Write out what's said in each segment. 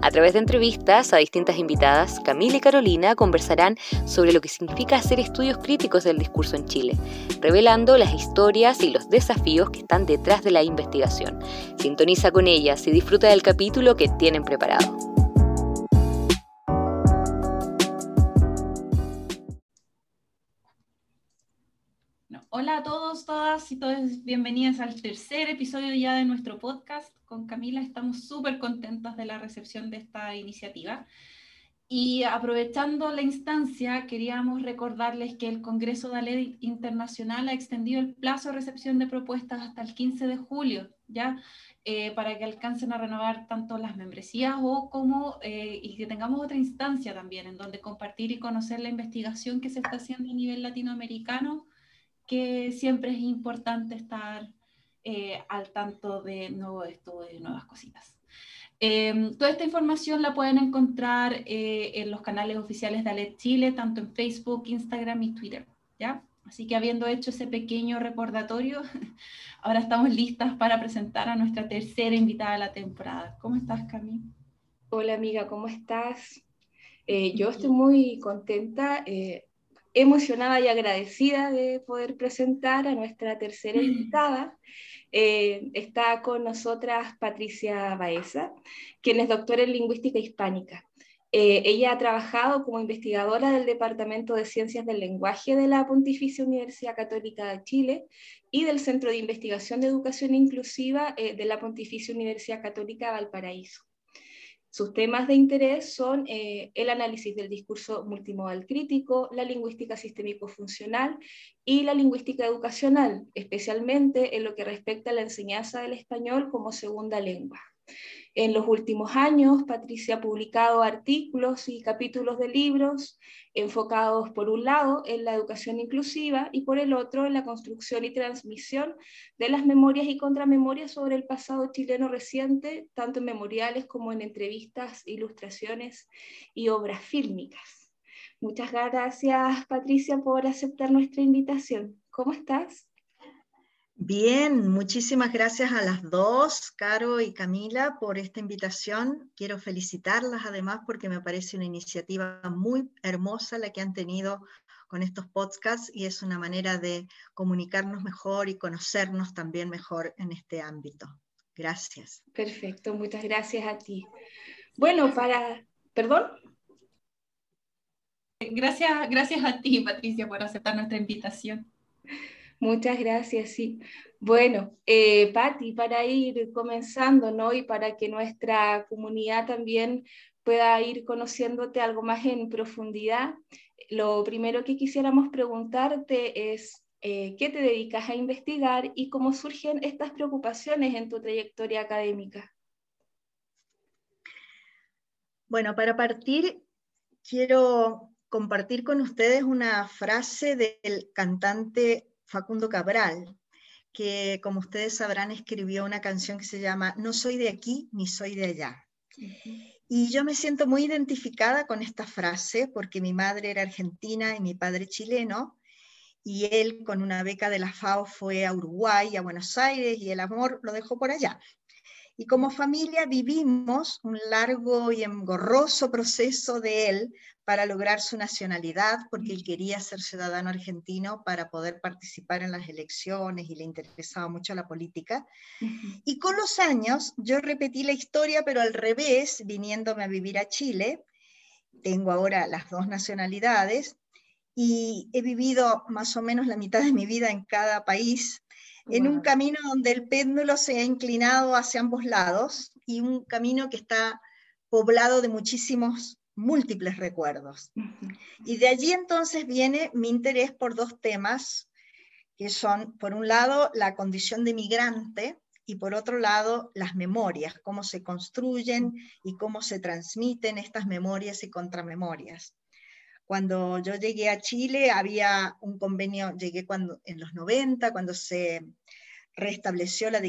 A través de entrevistas a distintas invitadas, Camila y Carolina conversarán sobre lo que significa hacer estudios críticos del discurso en Chile, revelando las historias y los desafíos que están detrás de la investigación. Sintoniza con ellas y disfruta del capítulo que tienen preparado. Hola a todos, todas y todos, bienvenidas al tercer episodio ya de nuestro podcast. Con Camila estamos súper contentas de la recepción de esta iniciativa. Y aprovechando la instancia, queríamos recordarles que el Congreso de Ley Internacional ha extendido el plazo de recepción de propuestas hasta el 15 de julio, ya eh, para que alcancen a renovar tanto las membresías o como eh, y que tengamos otra instancia también en donde compartir y conocer la investigación que se está haciendo a nivel latinoamericano que siempre es importante estar eh, al tanto de nuevos estudios, nuevas cositas. Em, toda esta información la pueden encontrar eh, en los canales oficiales de ALET Chile, tanto en Facebook, Instagram y Twitter. ¿ya? Así que habiendo hecho ese pequeño recordatorio, ahora estamos listas para presentar a nuestra tercera invitada de la temporada. ¿Cómo estás, Cami? Hola, amiga, ¿cómo estás? Eh, yo estoy muy contenta emocionada y agradecida de poder presentar a nuestra tercera invitada. Eh, está con nosotras Patricia Baeza, quien es doctora en lingüística hispánica. Eh, ella ha trabajado como investigadora del Departamento de Ciencias del Lenguaje de la Pontificia Universidad Católica de Chile y del Centro de Investigación de Educación Inclusiva eh, de la Pontificia Universidad Católica de Valparaíso. Sus temas de interés son eh, el análisis del discurso multimodal crítico, la lingüística sistémico-funcional y la lingüística educacional, especialmente en lo que respecta a la enseñanza del español como segunda lengua. En los últimos años, Patricia ha publicado artículos y capítulos de libros enfocados, por un lado, en la educación inclusiva y por el otro, en la construcción y transmisión de las memorias y contramemorias sobre el pasado chileno reciente, tanto en memoriales como en entrevistas, ilustraciones y obras fílmicas. Muchas gracias, Patricia, por aceptar nuestra invitación. ¿Cómo estás? Bien, muchísimas gracias a las dos, Caro y Camila, por esta invitación. Quiero felicitarlas además porque me parece una iniciativa muy hermosa la que han tenido con estos podcasts y es una manera de comunicarnos mejor y conocernos también mejor en este ámbito. Gracias. Perfecto, muchas gracias a ti. Bueno, para... ¿Perdón? Gracias, gracias a ti, Patricia, por aceptar nuestra invitación. Muchas gracias, sí. Bueno, eh, Patti, para ir comenzando, ¿no? Y para que nuestra comunidad también pueda ir conociéndote algo más en profundidad, lo primero que quisiéramos preguntarte es, eh, ¿qué te dedicas a investigar y cómo surgen estas preocupaciones en tu trayectoria académica? Bueno, para partir, quiero compartir con ustedes una frase del cantante Facundo Cabral, que como ustedes sabrán escribió una canción que se llama No soy de aquí ni soy de allá. Y yo me siento muy identificada con esta frase porque mi madre era argentina y mi padre chileno, y él con una beca de la FAO fue a Uruguay, a Buenos Aires, y el amor lo dejó por allá. Y como familia vivimos un largo y engorroso proceso de él para lograr su nacionalidad, porque él quería ser ciudadano argentino para poder participar en las elecciones y le interesaba mucho la política. Y con los años yo repetí la historia, pero al revés, viniéndome a vivir a Chile. Tengo ahora las dos nacionalidades y he vivido más o menos la mitad de mi vida en cada país, en un camino donde el péndulo se ha inclinado hacia ambos lados y un camino que está poblado de muchísimos múltiples recuerdos. Y de allí entonces viene mi interés por dos temas, que son, por un lado, la condición de migrante y por otro lado, las memorias, cómo se construyen y cómo se transmiten estas memorias y contramemorias. Cuando yo llegué a Chile había un convenio, llegué cuando, en los 90, cuando se restableció la,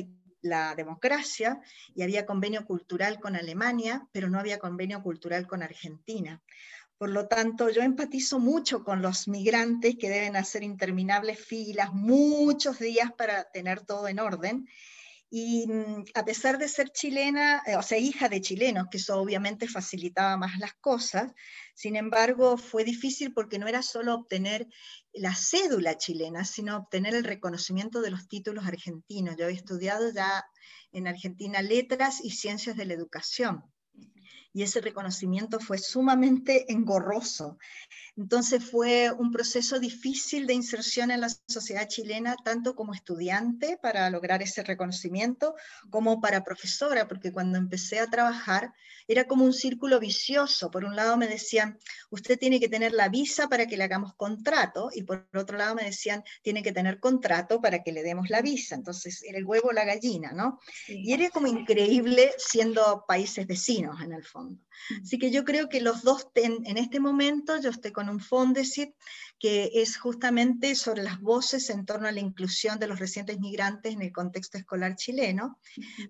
la democracia y había convenio cultural con Alemania, pero no había convenio cultural con Argentina. Por lo tanto, yo empatizo mucho con los migrantes que deben hacer interminables filas, muchos días para tener todo en orden. Y mm, a pesar de ser chilena, eh, o sea, hija de chilenos, que eso obviamente facilitaba más las cosas, sin embargo, fue difícil porque no era solo obtener la cédula chilena, sino obtener el reconocimiento de los títulos argentinos. Yo había estudiado ya en Argentina letras y ciencias de la educación y ese reconocimiento fue sumamente engorroso. Entonces fue un proceso difícil de inserción en la sociedad chilena, tanto como estudiante para lograr ese reconocimiento, como para profesora, porque cuando empecé a trabajar era como un círculo vicioso. Por un lado me decían, usted tiene que tener la visa para que le hagamos contrato, y por otro lado me decían, tiene que tener contrato para que le demos la visa. Entonces era el huevo o la gallina, ¿no? Y era como increíble siendo países vecinos en el fondo. Así que yo creo que los dos, en, este momento, yo estoy con un Fondesit que es justamente sobre las voces en torno a la inclusión de los recientes migrantes en el contexto escolar chileno,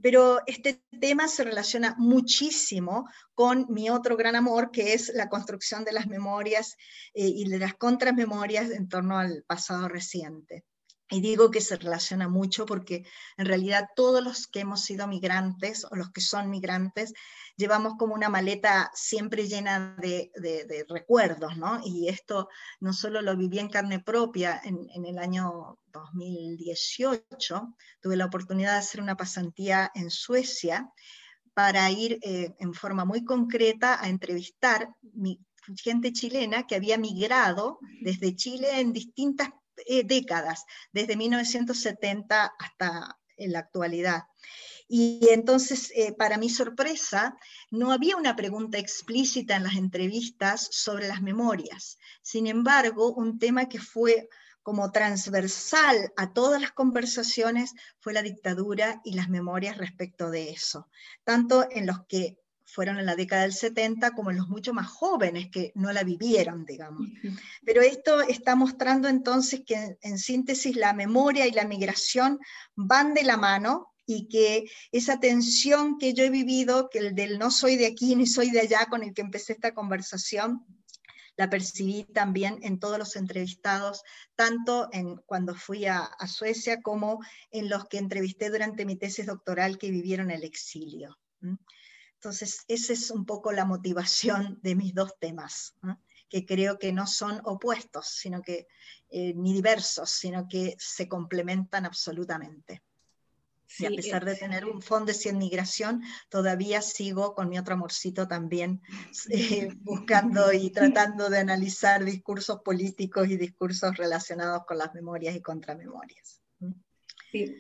pero este tema se relaciona muchísimo con mi otro gran amor, que es la construcción de las memorias eh, y de las contramemorias en torno al pasado reciente. Y digo que se relaciona mucho porque en realidad todos los que hemos sido migrantes o los que son migrantes llevamos como una maleta siempre llena de, recuerdos, ¿no? Y esto no solo lo viví en carne propia en, el año 2018, tuve la oportunidad de hacer una pasantía en Suecia para ir eh, en forma muy concreta a entrevistar gente chilena que había migrado desde Chile en distintas eh, décadas, desde 1970 hasta en la actualidad. Y entonces, eh, para mi sorpresa, no había una pregunta explícita en las entrevistas sobre las memorias. Sin embargo, un tema que fue como transversal a todas las conversaciones fue la dictadura y las memorias respecto de eso, tanto en los que fueron en la década del 70 como en los mucho más jóvenes que no la vivieron, digamos. Pero esto está mostrando entonces que en síntesis la memoria y la migración van de la mano y que esa tensión que yo he vivido, que el del no soy de aquí ni soy de allá con el que empecé esta conversación, la percibí también en todos los entrevistados, tanto en cuando fui a, Suecia como en los que entrevisté durante mi tesis doctoral que vivieron el exilio. Entonces, esa es un poco la motivación de mis dos temas, que creo que no son opuestos, sino que, eh, ni diversos, sino que se complementan absolutamente. Y a pesar de tener un fondo de cien migración, todavía sigo con mi otro amorcito también eh, buscando y tratando de analizar discursos políticos y discursos relacionados con las memorias y contramemorias.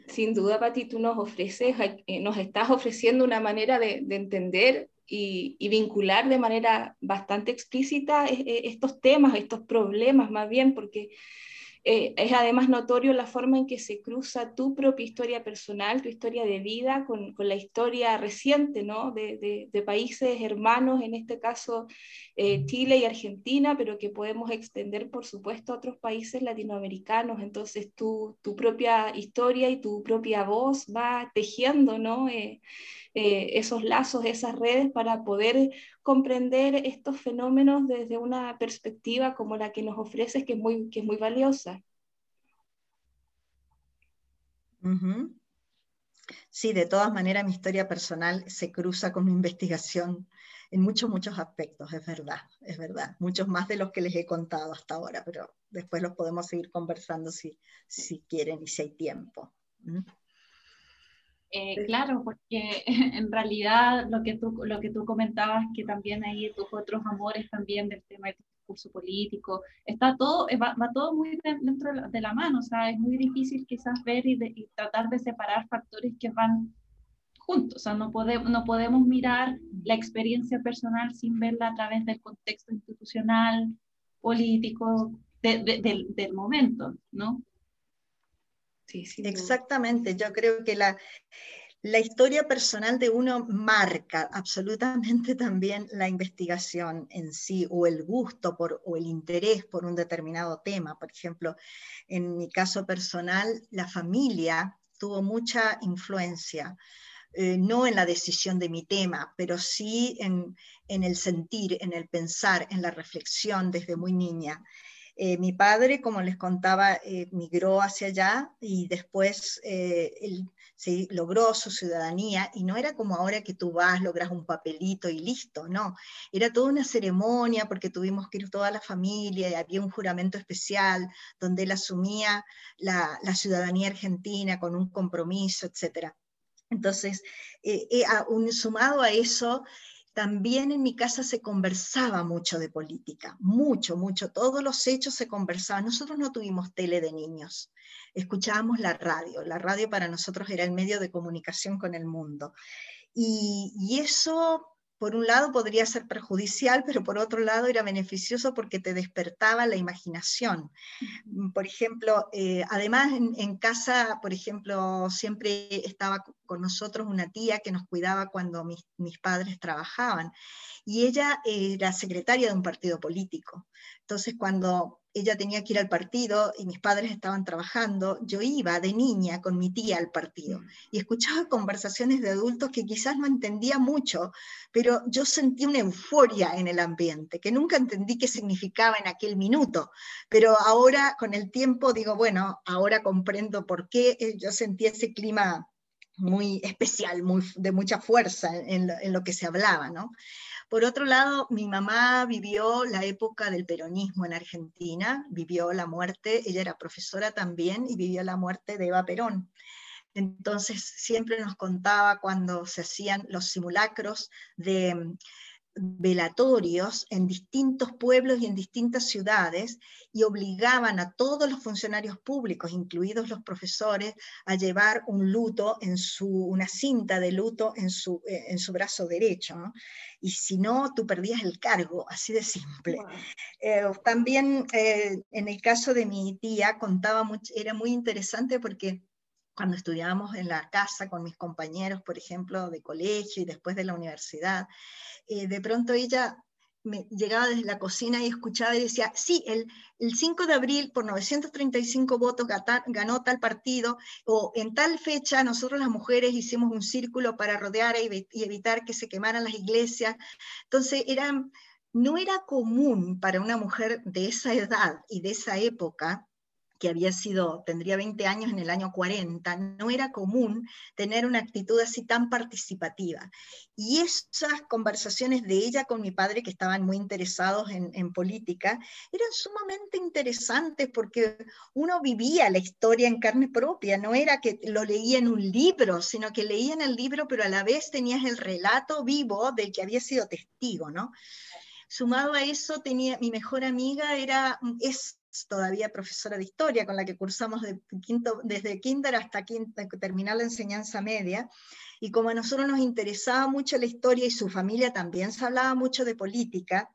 Sin duda, Pati, tú nos ofreces, eh, nos estás ofreciendo una manera de, entender y, y, vincular de manera bastante explícita eh, estos temas, estos problemas más bien, porque eh, es además notorio la forma en que se cruza tu propia historia personal, tu historia de vida, con, la historia reciente ¿no? de, países hermanos, en este caso eh, Chile y Argentina, pero que podemos extender, por supuesto, a otros países latinoamericanos. Entonces, tu, tu propia historia y tu propia voz va tejiendo ¿no? Eh, eh, esos lazos, esas redes para poder comprender estos fenómenos desde una perspectiva como la que nos ofreces, que es muy, que es muy valiosa. Sí, de todas maneras mi historia personal se cruza con mi investigación en muchos, muchos aspectos, es verdad, es verdad. Muchos más de los que les he contado hasta ahora, pero después los podemos seguir conversando si, si quieren y si hay tiempo. Eh, claro, porque en realidad lo que, tú, lo que tú comentabas, que también hay tus otros amores también del tema del discurso político, está todo, eh, va, todo muy dentro de la mano, o sea, es muy difícil quizás ver y, tratar de separar factores que van juntos, o sea, no, podemos no podemos mirar la experiencia personal sin verla a través del contexto institucional, político, del, del momento, ¿no? Sí, Exactamente, yo creo que la, la historia personal de uno marca absolutamente también la investigación en sí, o el gusto por, o el interés por un determinado tema. Por ejemplo, en mi caso personal, la familia tuvo mucha influencia. Eh, no en la decisión de mi tema, pero sí en, en, el sentir, en el pensar, en la reflexión desde muy niña. Eh, mi padre, como les contaba, eh, migró hacia allá y después él se logró su ciudadanía y no era como ahora que tú vas, logras un papelito y listo, no, era toda una ceremonia porque tuvimos que ir toda la familia y había un juramento especial donde él asumía la, ciudadanía argentina con un compromiso, etcétera. Entonces, eh, eh, sumado a eso, también en mi casa se conversaba mucho de política, mucho, mucho. Todos los hechos se conversaban. Nosotros no tuvimos tele de niños, escuchábamos la radio. La radio para nosotros era el medio de comunicación con el mundo. Y, y eso por un lado podría ser perjudicial, pero por otro lado era beneficioso porque te despertaba la imaginación. Por ejemplo, eh, además en, casa, por ejemplo, siempre estaba con nosotros una tía que nos cuidaba cuando mis, mis padres trabajaban y ella era secretaria de un partido político. Entonces, cuando ella tenía que ir al partido y mis padres estaban trabajando, yo iba de niña con mi tía al partido mm. y escuchaba conversaciones de adultos que quizás no entendía mucho, pero yo sentí una euforia en el ambiente, que nunca entendí qué significaba en aquel minuto, pero ahora con el tiempo digo, bueno, ahora comprendo por qué eh, yo sentí ese clima muy especial, muy, de mucha fuerza en lo, en lo que se hablaba, ¿no? Por otro lado, mi mamá vivió la época del peronismo en Argentina, vivió la muerte, ella era profesora también y vivió la muerte de Eva Perón. Entonces siempre nos contaba cuando se hacían los simulacros de velatorios en distintos pueblos y en distintas ciudades y obligaban a todos los funcionarios públicos, incluidos los profesores, a llevar un luto en su, una cinta de luto en su, eh, en su brazo derecho. Y si no, tú perdías el cargo, así de simple. Eh, también eh, en el caso de mi tía contaba mucho, era muy interesante porque cuando estudiábamos en la casa con mis compañeros, por ejemplo, de colegio y después de la universidad, eh, de pronto ella llegaba desde la cocina y escuchaba y decía, sí, el, el 5 de abril por 935 votos ganó tal partido, o en tal fecha nosotros las mujeres hicimos un círculo para rodear y, evitar que se quemaran las iglesias. Entonces, era, no era común para una mujer de esa edad y de esa época que había sido, tendría 20 años en el año 40, no era común tener una actitud así tan participativa. Y esas conversaciones de ella con mi padre, que estaban muy interesados en, política, eran sumamente interesantes porque uno vivía la historia en carne propia, no era que lo leía en un libro, sino que leía en el libro, pero a la vez tenías el relato vivo del que había sido testigo, ¿no? Sumado a eso, tenía, mi mejor amiga era, es todavía profesora de historia, con la que cursamos de quinto, desde kinder hasta terminar la enseñanza media, y como a nosotros nos interesaba mucho la historia y su familia también se hablaba mucho de política,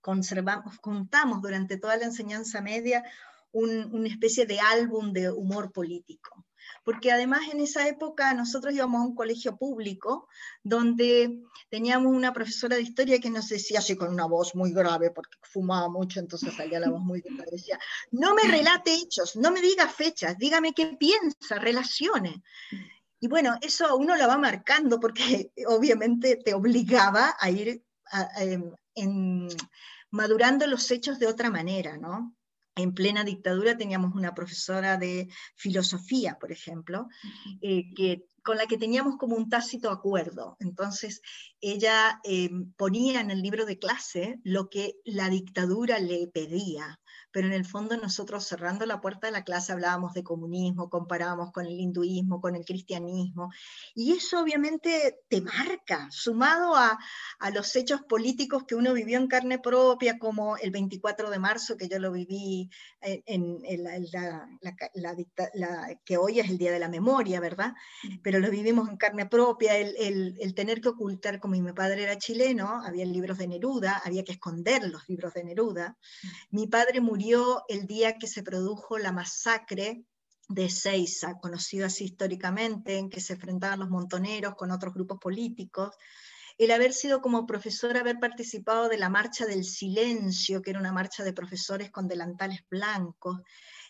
conservamos, contamos durante toda la enseñanza media una especie de álbum de humor político porque además en esa época nosotros íbamos a un colegio público donde teníamos una profesora de historia que nos decía así con una voz muy grave, porque fumaba mucho, entonces salía la voz muy grave, decía, no me relate hechos, no me diga fechas, dígame qué piensa, relacione. Y bueno, eso uno lo va marcando porque obviamente te obligaba a ir em, madurando los hechos de otra manera, ¿no? En plena dictadura teníamos una profesora de filosofía, por ejemplo, eh, que, con la que teníamos como un tácito acuerdo. Entonces, ella eh, ponía en el libro de clase lo que la dictadura le pedía pero en el fondo nosotros cerrando la puerta de la clase hablábamos de comunismo, comparábamos con el hinduismo, con el cristianismo, y eso obviamente te marca, sumado a, a los hechos políticos que uno vivió en carne propia, como el 24 de marzo, que yo lo viví en, la, la, que hoy es el Día de la Memoria, ¿verdad? Pero lo vivimos en carne propia, el, el, el tener que ocultar, como mi padre era chileno, había libros de Neruda, había que esconder los libros de Neruda. Mi padre murió el día que se produjo la masacre de Seiza, conocida así históricamente, en que se enfrentaban los montoneros con otros grupos políticos, el haber sido como profesor, haber participado de la Marcha del Silencio, que era una marcha de profesores con delantales blancos,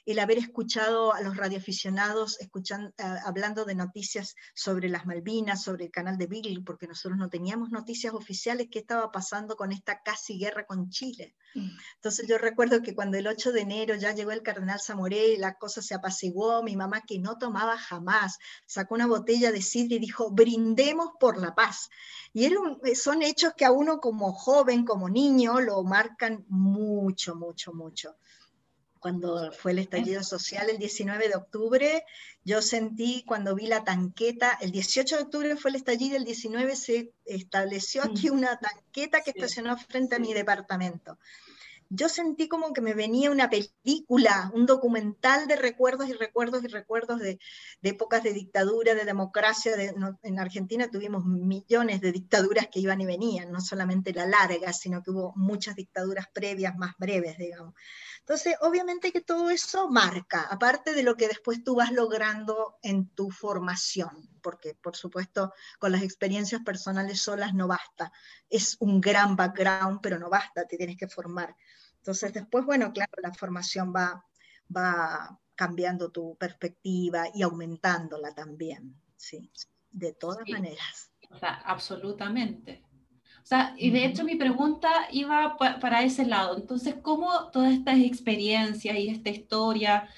el haber escuchado a los radioaficionados escuchando, eh, hablando de noticias sobre las Malvinas, sobre el canal de Beagle, porque nosotros no teníamos noticias oficiales qué estaba pasando con esta casi guerra con Chile. Mm. Entonces yo recuerdo que cuando el 8 de enero ya llegó el cardenal Zamoré, la cosa se apaciguó, mi mamá que no tomaba jamás, sacó una botella de sidra y dijo, brindemos por la paz. Y eran, son hechos que a uno como joven, como niño, lo marcan mucho, mucho, mucho cuando fue el estallido social el 19 de octubre, yo sentí cuando vi la tanqueta, el 18 de octubre fue el estallido, el 19 se estableció aquí mm. una tanqueta que estacionó frente a mi departamento. Yo sentí como que me venía una película, un documental de recuerdos y recuerdos y recuerdos de, épocas de dictadura, de democracia. en Argentina tuvimos millones de dictaduras que iban y venían, no solamente la larga, sino que hubo muchas dictaduras previas, más breves, digamos. Entonces, obviamente que todo eso marca, aparte de lo que después tú vas logrando en tu formación, porque por supuesto con las experiencias personales solas no basta. Es un gran background, pero no basta, te tienes que formar. Entonces, después, bueno, claro, la formación va, va cambiando tu perspectiva y aumentándola también, sí, de todas maneras. O sea, absolutamente y de hecho mi pregunta iba para ese lado. Entonces, ¿cómo todas estas experiencias y esta historia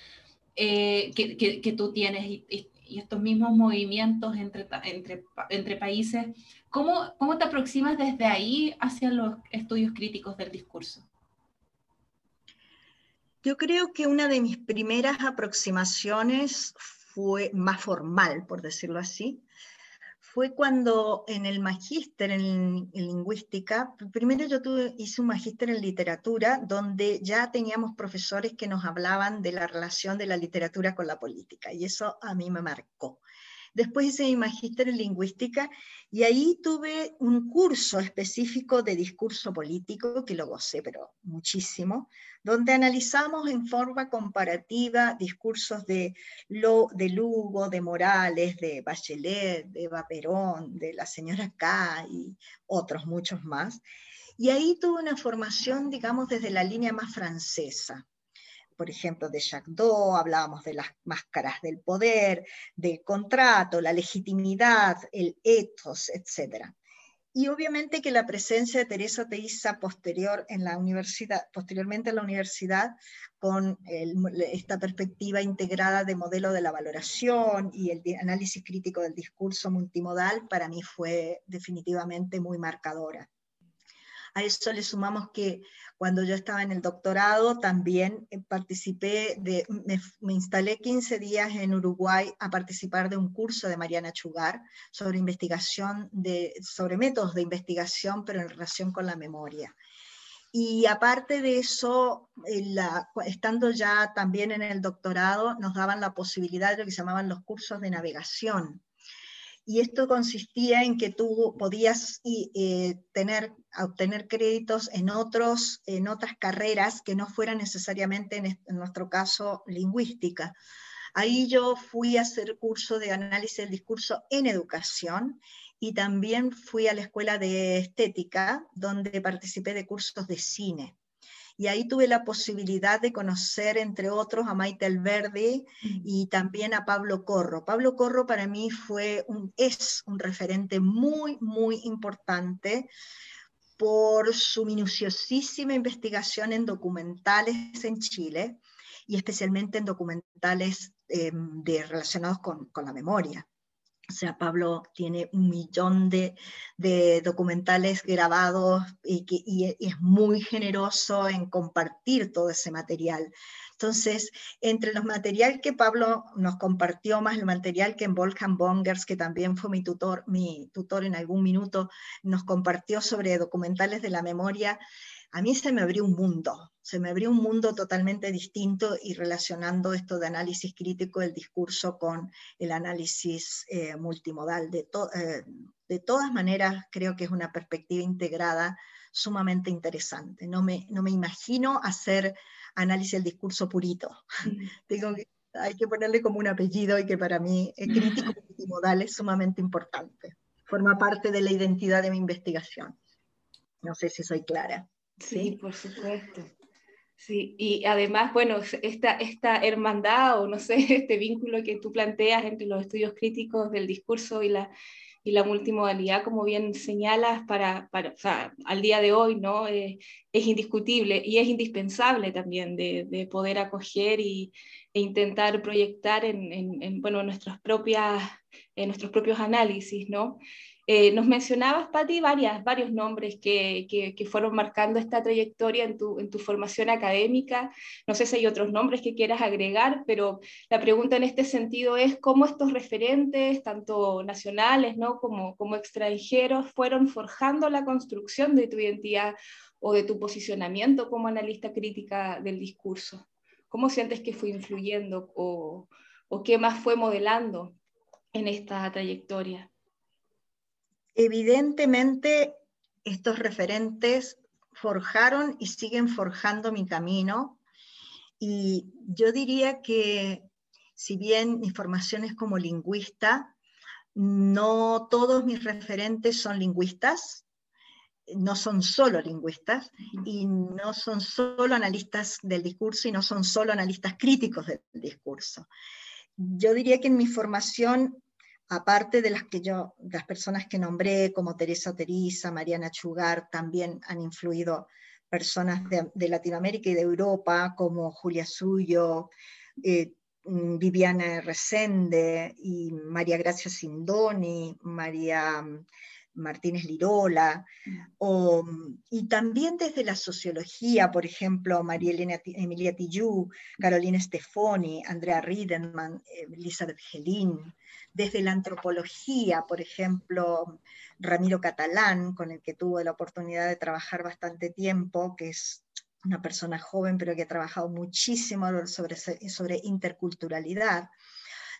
eh, que, que, tú tienes y, estos mismos movimientos entre, entre, entre países, ¿cómo, ¿cómo te aproximas desde ahí hacia los estudios críticos del discurso? Yo creo que una de mis primeras aproximaciones fue más formal, por decirlo así, fue cuando en el magíster en, lingüística, primero yo hice un magíster en literatura, donde ya teníamos profesores que nos hablaban de la relación de la literatura con la política, y eso a mí me marcó. Después hice mi magíster en lingüística y ahí tuve un curso específico de discurso político, que lo gocé, pero muchísimo, donde analizamos en forma comparativa discursos de, de Lugo, de Morales, de Bachelet, de Eva Perón, de la señora K y otros muchos más. Y ahí tuve una formación, digamos, desde la línea más francesa por ejemplo, de Jacques Doe, hablábamos de las máscaras del poder, del contrato, la legitimidad, el ethos, etc. Y obviamente que la presencia de Teresa Teiza posterior en la universidad, posteriormente en la universidad, con esta perspectiva integrada de modelo de la valoración y el análisis crítico del discurso multimodal, para mí fue definitivamente muy marcadora. A eso le sumamos que cuando yo estaba en el doctorado también eh, participé, de, me, instalé 15 días en Uruguay a participar de un curso de Mariana Chugar sobre investigación, de, sobre métodos de investigación, pero en relación con la memoria. Y aparte de eso, estando ya también en el doctorado, nos daban la posibilidad de lo que se llamaban los cursos de navegación, y esto consistía en que tú podías eh, tener, obtener créditos en, otros, en otras carreras que no fueran necesariamente, en, en, nuestro caso, lingüística. Ahí yo fui a hacer curso de análisis del discurso en educación y también fui a la escuela de estética, donde participé de cursos de cine y ahí tuve la posibilidad de conocer, entre otros, a Maite Alberdi y también a Pablo Corro. Pablo Corro para mí fue un, es un referente muy, muy importante por su minuciosísima investigación en documentales en Chile y especialmente en documentales em, de, relacionados con, con la memoria. O sea, Pablo tiene un millón de, documentales grabados y, es muy generoso en compartir todo ese material. Entonces, entre los materiales que Pablo nos compartió, más el material que en Volkan Bongers, que también fue mi tutor, mi tutor en algún minuto, nos compartió sobre documentales de la memoria, a mí se me abrió un mundo, se me abrió un mundo totalmente distinto y relacionando esto de análisis crítico del discurso con el análisis eh, multimodal. De, eh, de todas maneras, creo que es una perspectiva integrada sumamente interesante. No me, no me imagino hacer análisis del discurso purito. Tengo hay que ponerle como un apellido y que para mí el crítico multimodal es sumamente importante. Forma parte de la identidad de mi investigación. No sé si soy clara. Sí, por supuesto. Sí, y además, bueno, esta, esta hermandad o no sé, este vínculo que tú planteas entre los estudios críticos del discurso y la, y la multimodalidad, como bien señalas, para, para o sea, al día de hoy ¿no? Eh, es indiscutible y es indispensable también de, de poder acoger y, e intentar proyectar en, en, en bueno, nuestras propias, en nuestros propios análisis. ¿no? Eh, nos mencionabas, Patti, varios nombres que, fueron marcando esta trayectoria en tu, formación académica. No sé si hay otros nombres que quieras agregar, pero la pregunta en este sentido es cómo estos referentes, tanto nacionales ¿no? como, como extranjeros, fueron forjando la construcción de tu identidad o de tu posicionamiento como analista crítica del discurso. ¿Cómo sientes que fue influyendo o, o qué más fue modelando en esta trayectoria? Evidentemente, estos referentes forjaron y siguen forjando mi camino. Y yo diría que si bien mi formación es como lingüista, no todos mis referentes son lingüistas, no son solo lingüistas y no son solo analistas del discurso y no son solo analistas críticos del discurso. Yo diría que en mi formación aparte de las que yo, las personas que nombré, como Teresa Teresa, Mariana Chugar, también han influido personas de, Latinoamérica y de Europa, como Julia Suyo, eh, mm, Viviana Resende y María Gracia Sindoni, María mm, Martínez Lirola, mm. y también desde la sociología, por ejemplo, María Elena, Emilia Tillú, Carolina Stefoni, Andrea Riedenman, eh, Elizabeth Gelín, desde la antropología, por ejemplo, Ramiro Catalán, con el que tuve la oportunidad de trabajar bastante tiempo, que es una persona joven, pero que ha trabajado muchísimo sobre, sobre interculturalidad.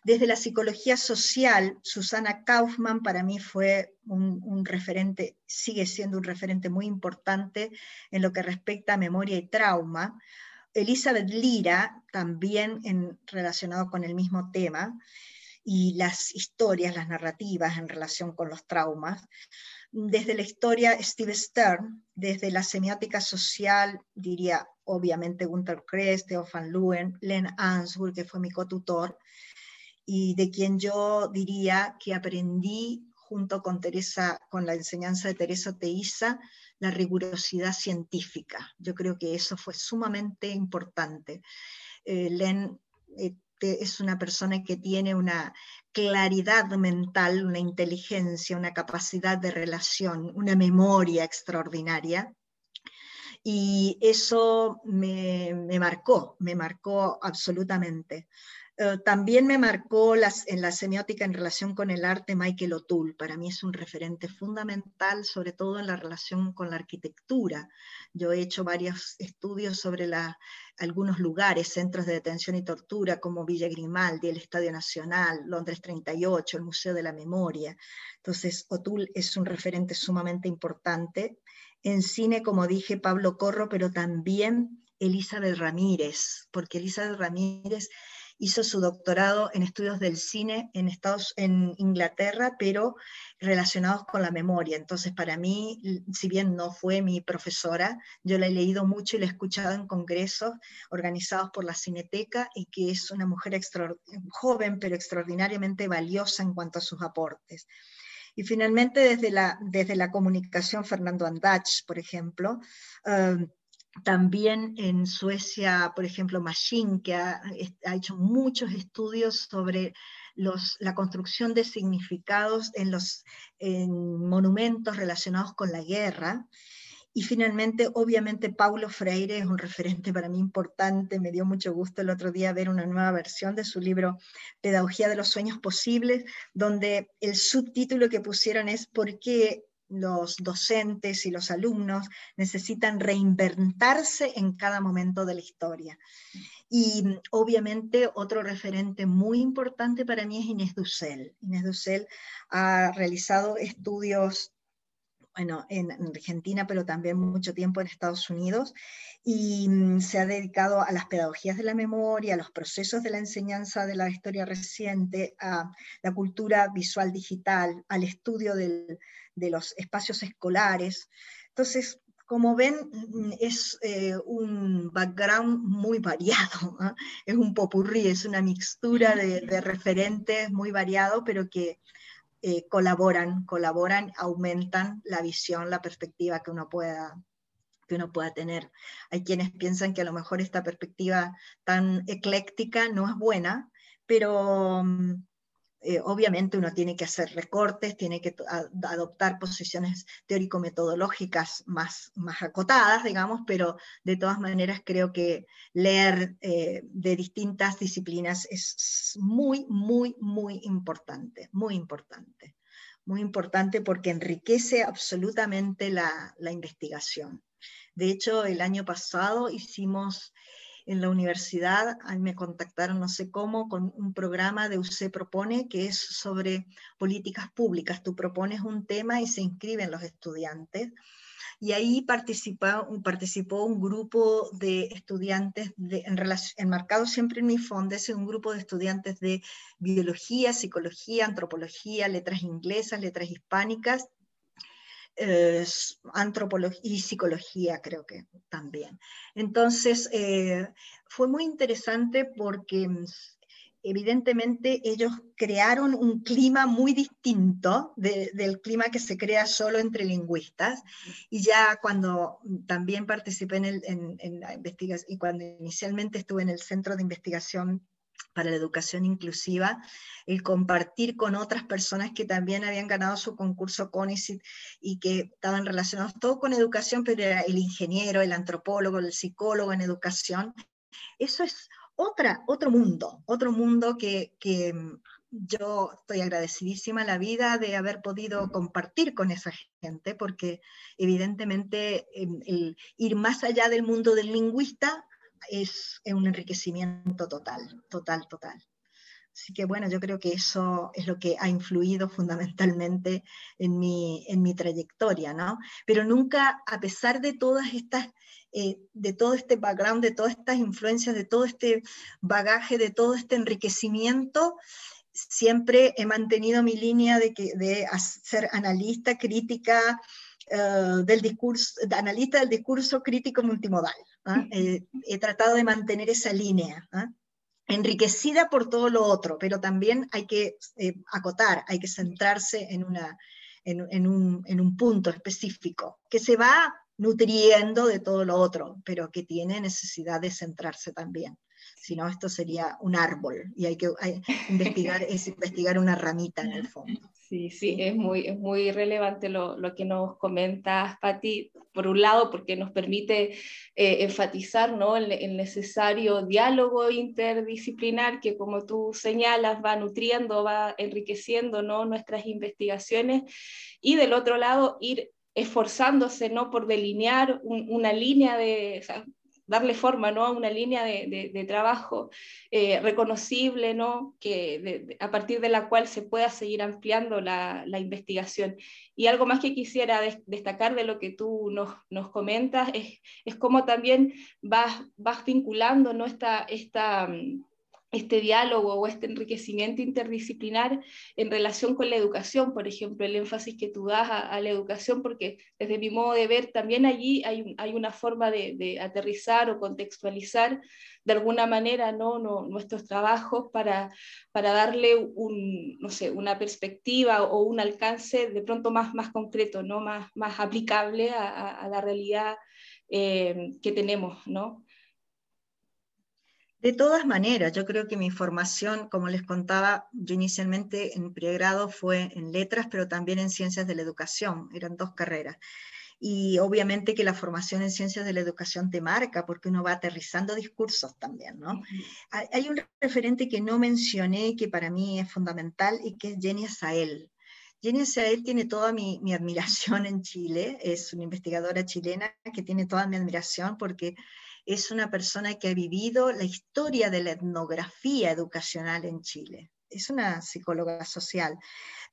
Desde la psicología social, Susana Kaufman para mí fue un, un, referente, sigue siendo un referente muy importante en lo que respecta a memoria y trauma. Elizabeth Lira, también en, relacionado con el mismo tema y las historias, las narrativas en relación con los traumas. Desde la historia, Steve Stern, desde la semiótica social, diría obviamente Gunther Kress, Theo van Leeuwen, Len Ansburg, que fue mi cotutor, y de quien yo diría que aprendí junto con Teresa, con la enseñanza de Teresa Teiza, la rigurosidad científica. Yo creo que eso fue sumamente importante. Eh, Len eh, es una persona que tiene una claridad mental, una inteligencia, una capacidad de relación, una memoria extraordinaria. Y eso me, me marcó, me marcó absolutamente. Eh, también me marcó en la semiótica en relación con el arte Michael O'Toole. Para mí es un referente fundamental, sobre todo en la relación con la arquitectura. Yo he hecho varios estudios sobre algunos lugares, centros de detención y tortura, como Villa Grimaldi, el Estadio Nacional, Londres 38, el Museo de la Memoria. Entonces, O'Toole es un referente sumamente importante. En cine, como dije, Pablo Corro, pero también Elizabeth Ramírez, porque Elizabeth Ramírez hizo su doctorado en estudios del cine en, Estados, en Inglaterra, pero relacionados con la memoria. Entonces, para mí, si bien no fue mi profesora, yo la he leído mucho y la he escuchado en congresos organizados por la Cineteca y que es una mujer joven, pero extraordinariamente valiosa en cuanto a sus aportes. Y finalmente, desde la, desde la comunicación, Fernando Andach, por ejemplo, eh, también en Suecia, por ejemplo, Machine, que ha, hecho muchos estudios sobre la construcción de significados en los monumentos relacionados con la guerra. Y finalmente, obviamente, Paulo Freire es un referente para mí importante. Me dio mucho gusto el otro día ver una nueva versión de su libro Pedagogía de los Sueños Posibles, donde el subtítulo que pusieron es ¿Por qué los docentes y los alumnos necesitan reinventarse en cada momento de la historia. Y obviamente otro referente muy importante para mí es Inés Dussel. Inés Dussel ha realizado estudios bueno, en Argentina, pero también mucho tiempo en Estados Unidos, y mm, se ha dedicado a las pedagogías de la memoria, a los procesos de la enseñanza de la historia reciente, a la cultura visual digital, al estudio del, de los espacios escolares. Entonces, como ven, es eh, un background muy variado, ¿ah? es un popurrí, es una mixtura de, referentes muy variado, pero que eh, colaboran, colaboran, aumentan la visión, la perspectiva que uno pueda que uno pueda tener. Hay quienes piensan que a lo mejor esta perspectiva tan ecléctica no es buena, pero mm, eh, obviamente uno tiene que hacer recortes, tiene que adoptar posiciones teórico-metodológicas más, más acotadas, digamos, pero de todas maneras creo que leer eh, de distintas disciplinas es muy, muy, muy importante, muy importante, muy importante porque enriquece absolutamente la, la investigación. De hecho, el año pasado hicimos en la universidad, me contactaron no sé cómo con un programa de UC Propone que es sobre políticas públicas. Tú propones un tema y se inscriben los estudiantes. Y ahí participó, un grupo de estudiantes, de, en enmarcado siempre en mi fondo, es un grupo de estudiantes de biología, psicología, antropología, letras inglesas, letras hispánicas antropología y psicología, creo que también. Entonces, eh, fue muy interesante porque mm, evidentemente ellos crearon un clima muy distinto del clima que se crea solo entre lingüistas. Y ya cuando también participé en, en la investigación y cuando inicialmente estuve en el Centro de Investigación para la educación inclusiva, el compartir con otras personas que también habían ganado su concurso CONICIT y que estaban relacionados todo con educación, pero era el ingeniero, el antropólogo, el psicólogo en educación. Eso es otra, otro mundo, otro mundo que, que yo estoy agradecidísima a la vida de haber podido compartir con esa gente, porque evidentemente em, el ir más allá del mundo del lingüista es, un enriquecimiento total, total, total. Así que bueno, yo creo que eso es lo que ha influido fundamentalmente en mi, en mi trayectoria, ¿no? Pero nunca, a pesar de todas estas, eh, de todo este background, de todas estas influencias, de todo este bagaje, de todo este enriquecimiento, siempre he mantenido mi línea de, que, de ser analista, crítica, eh, del discurso, de analista del discurso crítico multimodal. ¿Ah? Eh, he tratado de mantener esa línea, ¿ah? enriquecida por todo lo otro, pero también hay que eh, acotar, hay que centrarse en, una, en, un, en un punto específico, que se va nutriendo de todo lo otro, pero que tiene necesidad de centrarse también si no esto sería un árbol y hay que investigar, es investigar una ramita en el fondo. Sí, sí, es muy, es muy relevante lo, lo que nos comentas, Patti, por un lado, porque nos permite eh, enfatizar ¿no? el, el, necesario diálogo interdisciplinar que, como tú señalas, va nutriendo, va enriqueciendo ¿no? nuestras investigaciones, y del otro lado, ir esforzándose ¿no? por delinear una línea de, darle forma ¿no? a una línea de, trabajo eh, reconocible, ¿no? que, a partir de la cual se pueda seguir ampliando la, investigación. Y algo más que quisiera destacar de lo que tú nos, nos comentas es, es cómo también vas, vas vinculando ¿no? esta, esta mm, este diálogo o este enriquecimiento interdisciplinar en relación con la educación, por ejemplo, el énfasis que tú das a, la educación, porque desde mi modo de ver también allí hay, hay una forma de, aterrizar o contextualizar de alguna manera ¿no? nuestros trabajos para, para darle un, no sé, una perspectiva o un alcance de pronto más, más concreto, ¿no? más, más aplicable a, la realidad eh, que tenemos. ¿no? De todas maneras, yo creo que mi formación, como les contaba, yo inicialmente en pregrado fue en letras, pero también en ciencias de la educación, eran dos carreras. Y obviamente que la formación en ciencias de la educación te marca, porque uno va aterrizando discursos también, ¿no? Hay un referente que no mencioné, que para mí es fundamental, y que es Jenny Asael. Jenny Asael tiene toda mi, mi admiración en Chile, es una investigadora chilena que tiene toda mi admiración porque es una persona que ha vivido la historia de la etnografía educacional en Chile. Es una psicóloga social,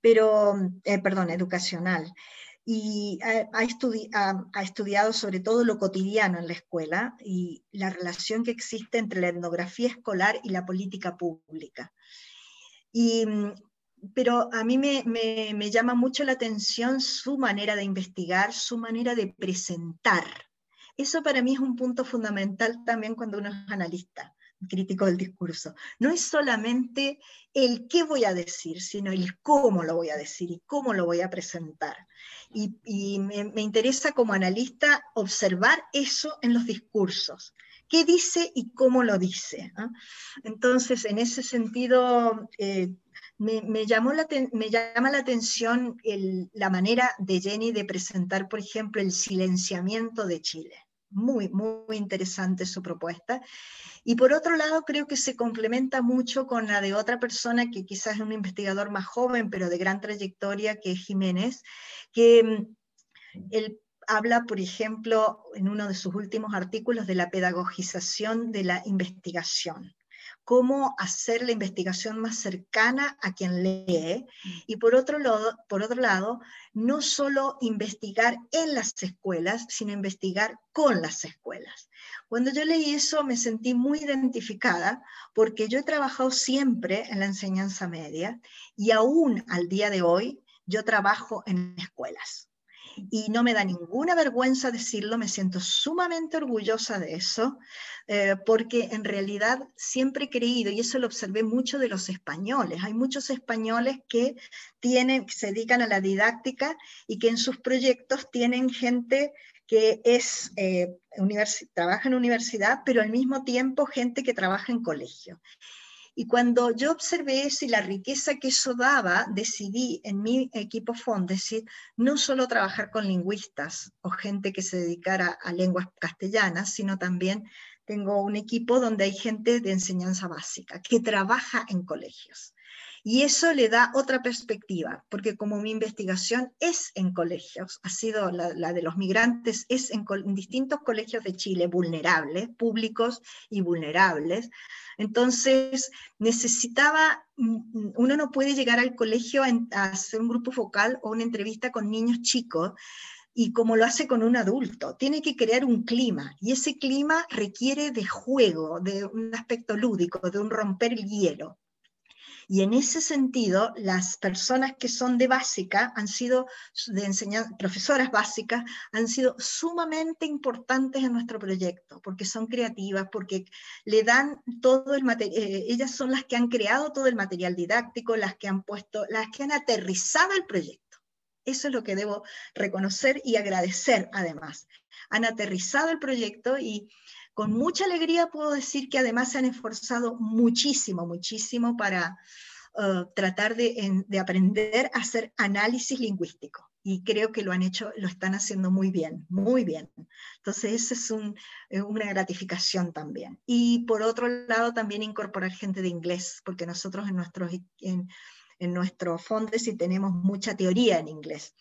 pero, eh, perdón, educacional. Y ha, estudiado sobre todo lo cotidiano en la escuela y la relación que existe entre la etnografía escolar y la política pública. Y pero a mí me, llama mucho la atención su manera de investigar, su manera de presentar. Eso para mí es un punto fundamental también cuando uno es analista crítico del discurso. No es solamente el qué voy a decir, sino el cómo lo voy a decir y cómo lo voy a presentar. Y, me, interesa como analista observar eso en los discursos. ¿Qué dice y cómo lo dice? ¿ah? Entonces, en ese sentido, eh, me, llama la atención la manera de Jenny de presentar, por ejemplo, el silenciamiento de Chile. Muy, muy interesante su propuesta. Y por otro lado, creo que se complementa mucho con la de otra persona que quizás es un investigador más joven, pero de gran trayectoria, que es Jiménez, que mm, él habla, por ejemplo, en uno de sus últimos artículos de la pedagogización de la investigación cómo hacer la investigación más cercana a quien lee y por otro, lado, no solo investigar en las escuelas, sino investigar con las escuelas. Cuando yo leí eso me sentí muy identificada porque yo he trabajado siempre en la enseñanza media y aún al día de hoy yo trabajo en escuelas y no me da ninguna vergüenza decirlo, me siento sumamente orgullosa de eso, eh, porque en realidad siempre he creído, y eso lo observé mucho de los españoles, hay muchos españoles que se dedican a la didáctica y que en sus proyectos tienen gente que es, eh, trabaja en universidad, pero al mismo tiempo gente que trabaja en colegio. Y cuando yo observé eso y la riqueza que eso daba, decidí en mi equipo Fondesit no solo trabajar con lingüistas o gente que se dedicara a lenguas castellanas, sino también tengo un equipo donde hay gente de enseñanza básica que trabaja en colegios. Y eso le da otra perspectiva, porque como mi investigación es en colegios, ha sido la, de los migrantes, es en, distintos colegios de Chile vulnerables, públicos y vulnerables, entonces necesitaba, mm, uno no puede llegar al colegio a hacer un grupo focal o una entrevista con niños chicos y como lo hace con un adulto. Tiene que crear un clima y ese clima requiere de juego, de un aspecto lúdico, de un romper el hielo. Y en ese sentido, las personas que son de básica han sido, de enseñanza, profesoras básicas, han sido sumamente importantes en nuestro proyecto, porque son creativas, porque le dan todo el material, eh, ellas son las que han creado todo el material didáctico, las que han puesto, las que han aterrizado el proyecto. Eso es lo que debo reconocer y agradecer además. Han aterrizado el proyecto y con mucha alegría puedo decir que además se han esforzado muchísimo, muchísimo para uh, tratar de, aprender a hacer análisis lingüístico. Y creo que lo han hecho, lo están haciendo muy bien, muy bien. Entonces, esa es eh, una gratificación también. Y por otro lado, también incorporar gente de inglés, porque nosotros en nuestros, en, en nuestro fondo sí tenemos mucha teoría en inglés.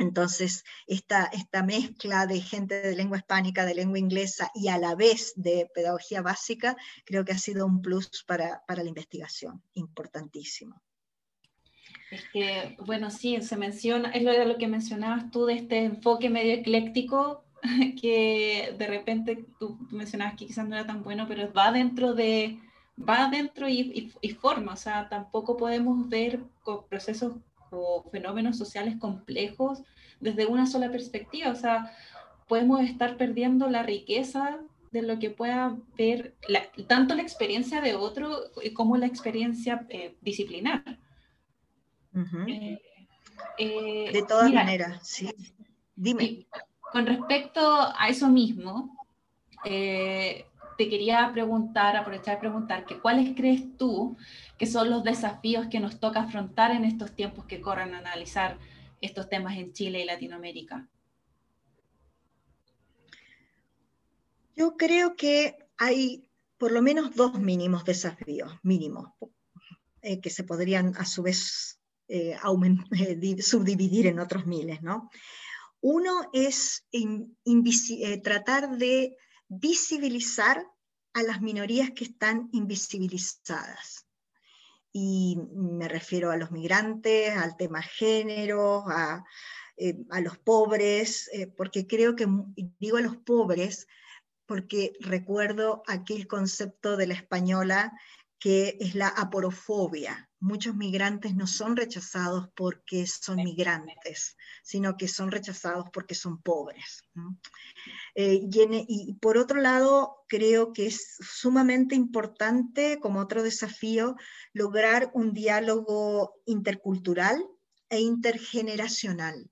Entonces, esta, esta mezcla de gente de lengua hispánica, de lengua inglesa y a la vez de pedagogía básica, creo que ha sido un plus para, la investigación, importantísimo. Es que, bueno, sí, se menciona, es lo, lo que mencionabas tú de este enfoque medio ecléctico, que de repente tú, mencionabas que quizás no era tan bueno, pero va dentro de, va dentro y, y forma, o sea, tampoco podemos ver procesos o fenómenos sociales complejos desde una sola perspectiva. O sea, podemos estar perdiendo la riqueza de lo que pueda ver tanto la experiencia de otro como la experiencia eh, disciplinar. Eh, eh, de todas maneras, sí. Dime. Con respecto a eso mismo, te quería preguntar, aprovechar de preguntar, que cuáles crees tú que son los desafíos que nos toca afrontar en estos tiempos que corren a analizar estos temas en Chile y Latinoamérica? Yo creo que hay por lo menos dos mínimos desafíos, mínimos, eh, que se podrían a su vez eh, eh, subdividir en otros miles. ¿no? Uno es tratar de visibilizar a las minorías que están invisibilizadas. Y me refiero a los migrantes, al tema género, a, eh, los pobres, eh, porque creo que, digo a los pobres, porque recuerdo aquel concepto de la española que es la aporofobia, muchos migrantes no son rechazados porque son migrantes, sino que son rechazados porque son pobres. Eh, y, por otro lado, creo que es sumamente importante, como otro desafío, lograr un diálogo intercultural e intergeneracional.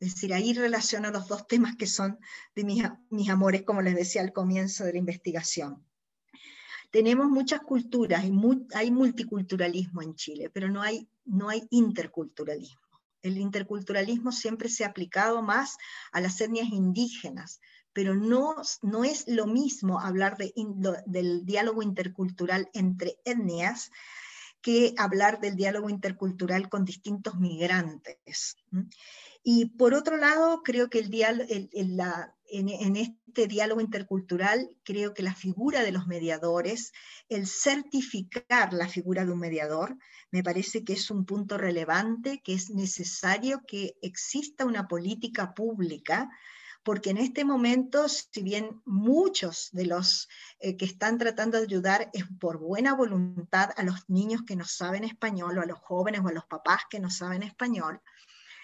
Es decir, ahí relaciono los dos temas que son de mis, mis amores, como les decía al comienzo de la investigación. Tenemos muchas culturas, y hay multiculturalismo en Chile, pero no hay, no hay interculturalismo. El interculturalismo siempre se ha aplicado más a las etnias indígenas, pero no, no es lo mismo hablar de, del diálogo intercultural entre etnias que hablar del diálogo intercultural con distintos migrantes. Y por otro lado, creo que el, el, la, en, este diálogo intercultural, creo que la figura de los mediadores, el certificar la figura de un mediador, me parece que es un punto relevante, que es necesario que exista una política pública porque en este momento, si bien muchos de los eh, que están tratando de ayudar es por buena voluntad a los niños que no saben español o a los jóvenes o a los papás que no saben español,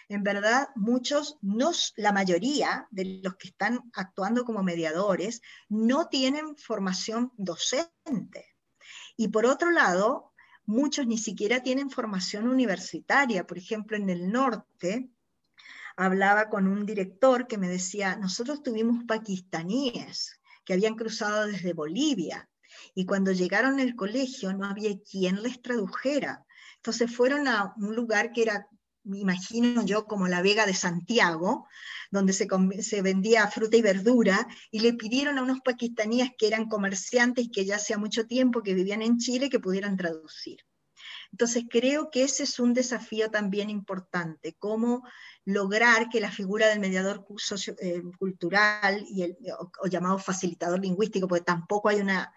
en verdad muchos, no, la mayoría de los que están actuando como mediadores no tienen formación docente. Y por otro lado, muchos ni siquiera tienen formación universitaria. Por ejemplo, en el norte, hablaba con un director que me decía, nosotros tuvimos pakistaníes que habían cruzado desde Bolivia y cuando llegaron al colegio no había quien les tradujera. Entonces fueron a un lugar que era me imagino yo como la Vega de Santiago, donde se, vendía fruta y verdura, y le pidieron a unos pakistaníes que eran comerciantes y que ya hacía mucho tiempo que vivían en Chile que pudieran traducir. Entonces creo que ese es un desafío también importante, cómo lograr que la figura del mediador eh, cultural y el, o, llamado facilitador lingüístico, porque tampoco hay una,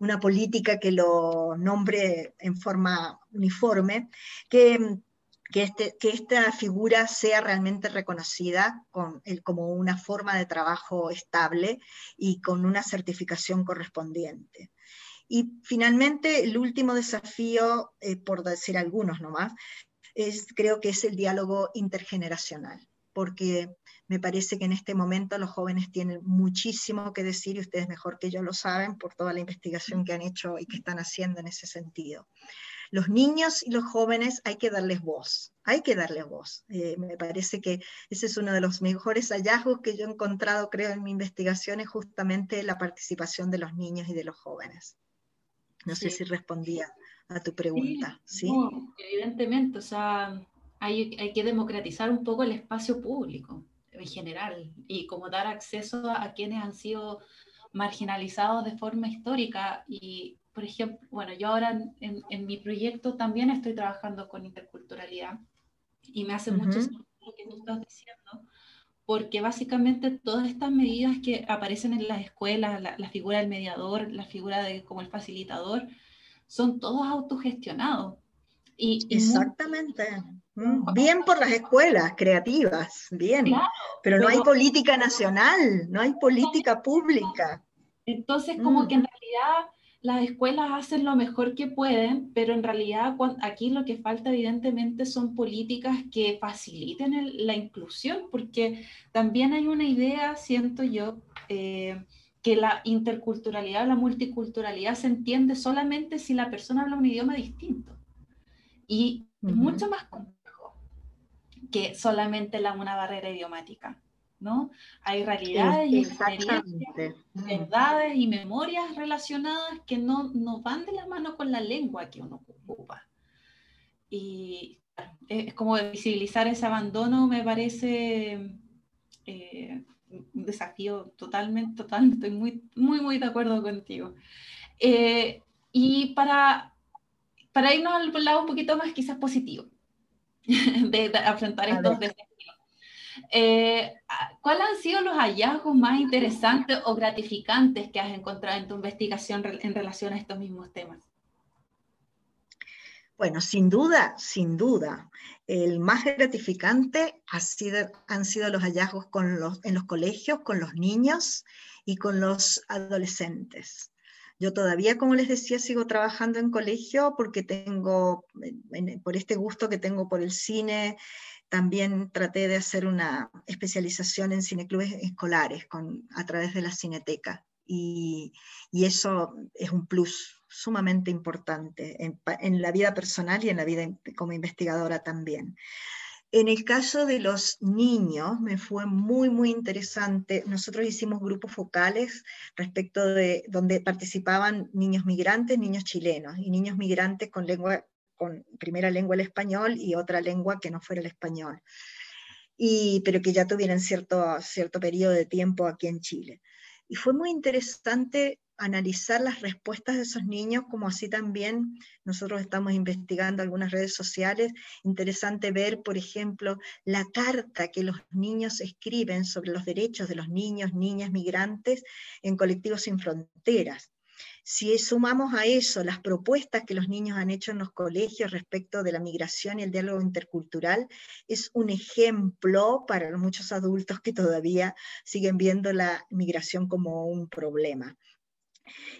una política que lo nombre en forma uniforme, que que, este, que esta figura sea realmente reconocida con como una forma de trabajo estable y con una certificación correspondiente. Y finalmente, el último desafío, eh, por decir algunos nomás, es, creo que es el diálogo intergeneracional, porque me parece que en este momento los jóvenes tienen muchísimo que decir y ustedes mejor que yo lo saben por toda la investigación que han hecho y que están haciendo en ese sentido los niños y los jóvenes hay que darles voz, hay que darles voz. Eh, me parece que ese es uno de los mejores hallazgos que yo he encontrado, creo, en mi investigación, es justamente la participación de los niños y de los jóvenes. No sé si respondía a tu pregunta. Sí, evidentemente, o sea, hay, hay, que democratizar un poco el espacio público en general y como dar acceso a quienes han sido marginalizados de forma histórica y por ejemplo, bueno, yo ahora en, en, mi proyecto también estoy trabajando con interculturalidad y me hace mucho sentido lo que tú estás diciendo, porque básicamente todas estas medidas que aparecen en las escuelas, la, figura del mediador, la figura de como el facilitador, son todos autogestionados. Y, Exactamente. Mm, bien por las escuelas creativas, bien. pero, no hay política nacional, no hay política pública. Entonces, como mm. que en realidad las escuelas hacen lo mejor que pueden, pero en realidad aquí lo que falta evidentemente son políticas que faciliten la inclusión, porque también hay una idea, siento yo, eh, que la interculturalidad, la multiculturalidad se entiende solamente si la persona habla un idioma distinto. Y es mucho más complejo que solamente la, una barrera idiomática. ¿No? Hay realidades y experiencias, mm. verdades y memorias relacionadas que no, no van de la mano con la lengua que uno ocupa. Y es como visibilizar ese abandono me parece eh, un desafío totalmente, totalmente, estoy muy, muy, muy de acuerdo contigo. Eh, y para, para irnos al lado un poquito más quizás positivo de, afrontar estos desafíos eh, ¿Cuáles han sido los hallazgos más interesantes o gratificantes que has encontrado en tu investigación en relación a estos mismos temas? Bueno, sin duda, sin duda. El más gratificante ha sido, han sido los hallazgos con los, en los colegios, con los niños y con los adolescentes. Yo todavía, como les decía, sigo trabajando en colegio porque tengo, por este gusto que tengo por el cine, también traté de hacer una especialización en cineclubes escolares con, a través de la cineteca. Y, eso es un plus sumamente importante en, en, la vida personal y en la vida como investigadora también. En el caso de los niños, me fue muy, muy interesante. Nosotros hicimos grupos focales respecto de donde participaban niños migrantes, niños chilenos y niños migrantes con lengua, con primera lengua el español y otra lengua que no fuera el español. Y, pero que ya tuvieran cierto, cierto periodo de tiempo aquí en Chile. Y fue muy interesante analizar las respuestas de esos niños, como así también nosotros estamos investigando algunas redes sociales. Interesante ver, por ejemplo, la carta que los niños escriben sobre los derechos de los niños, niñas migrantes en colectivos sin fronteras. Si sumamos a eso las propuestas que los niños han hecho en los colegios respecto de la migración y el diálogo intercultural, es un ejemplo para muchos adultos que todavía siguen viendo la migración como un problema.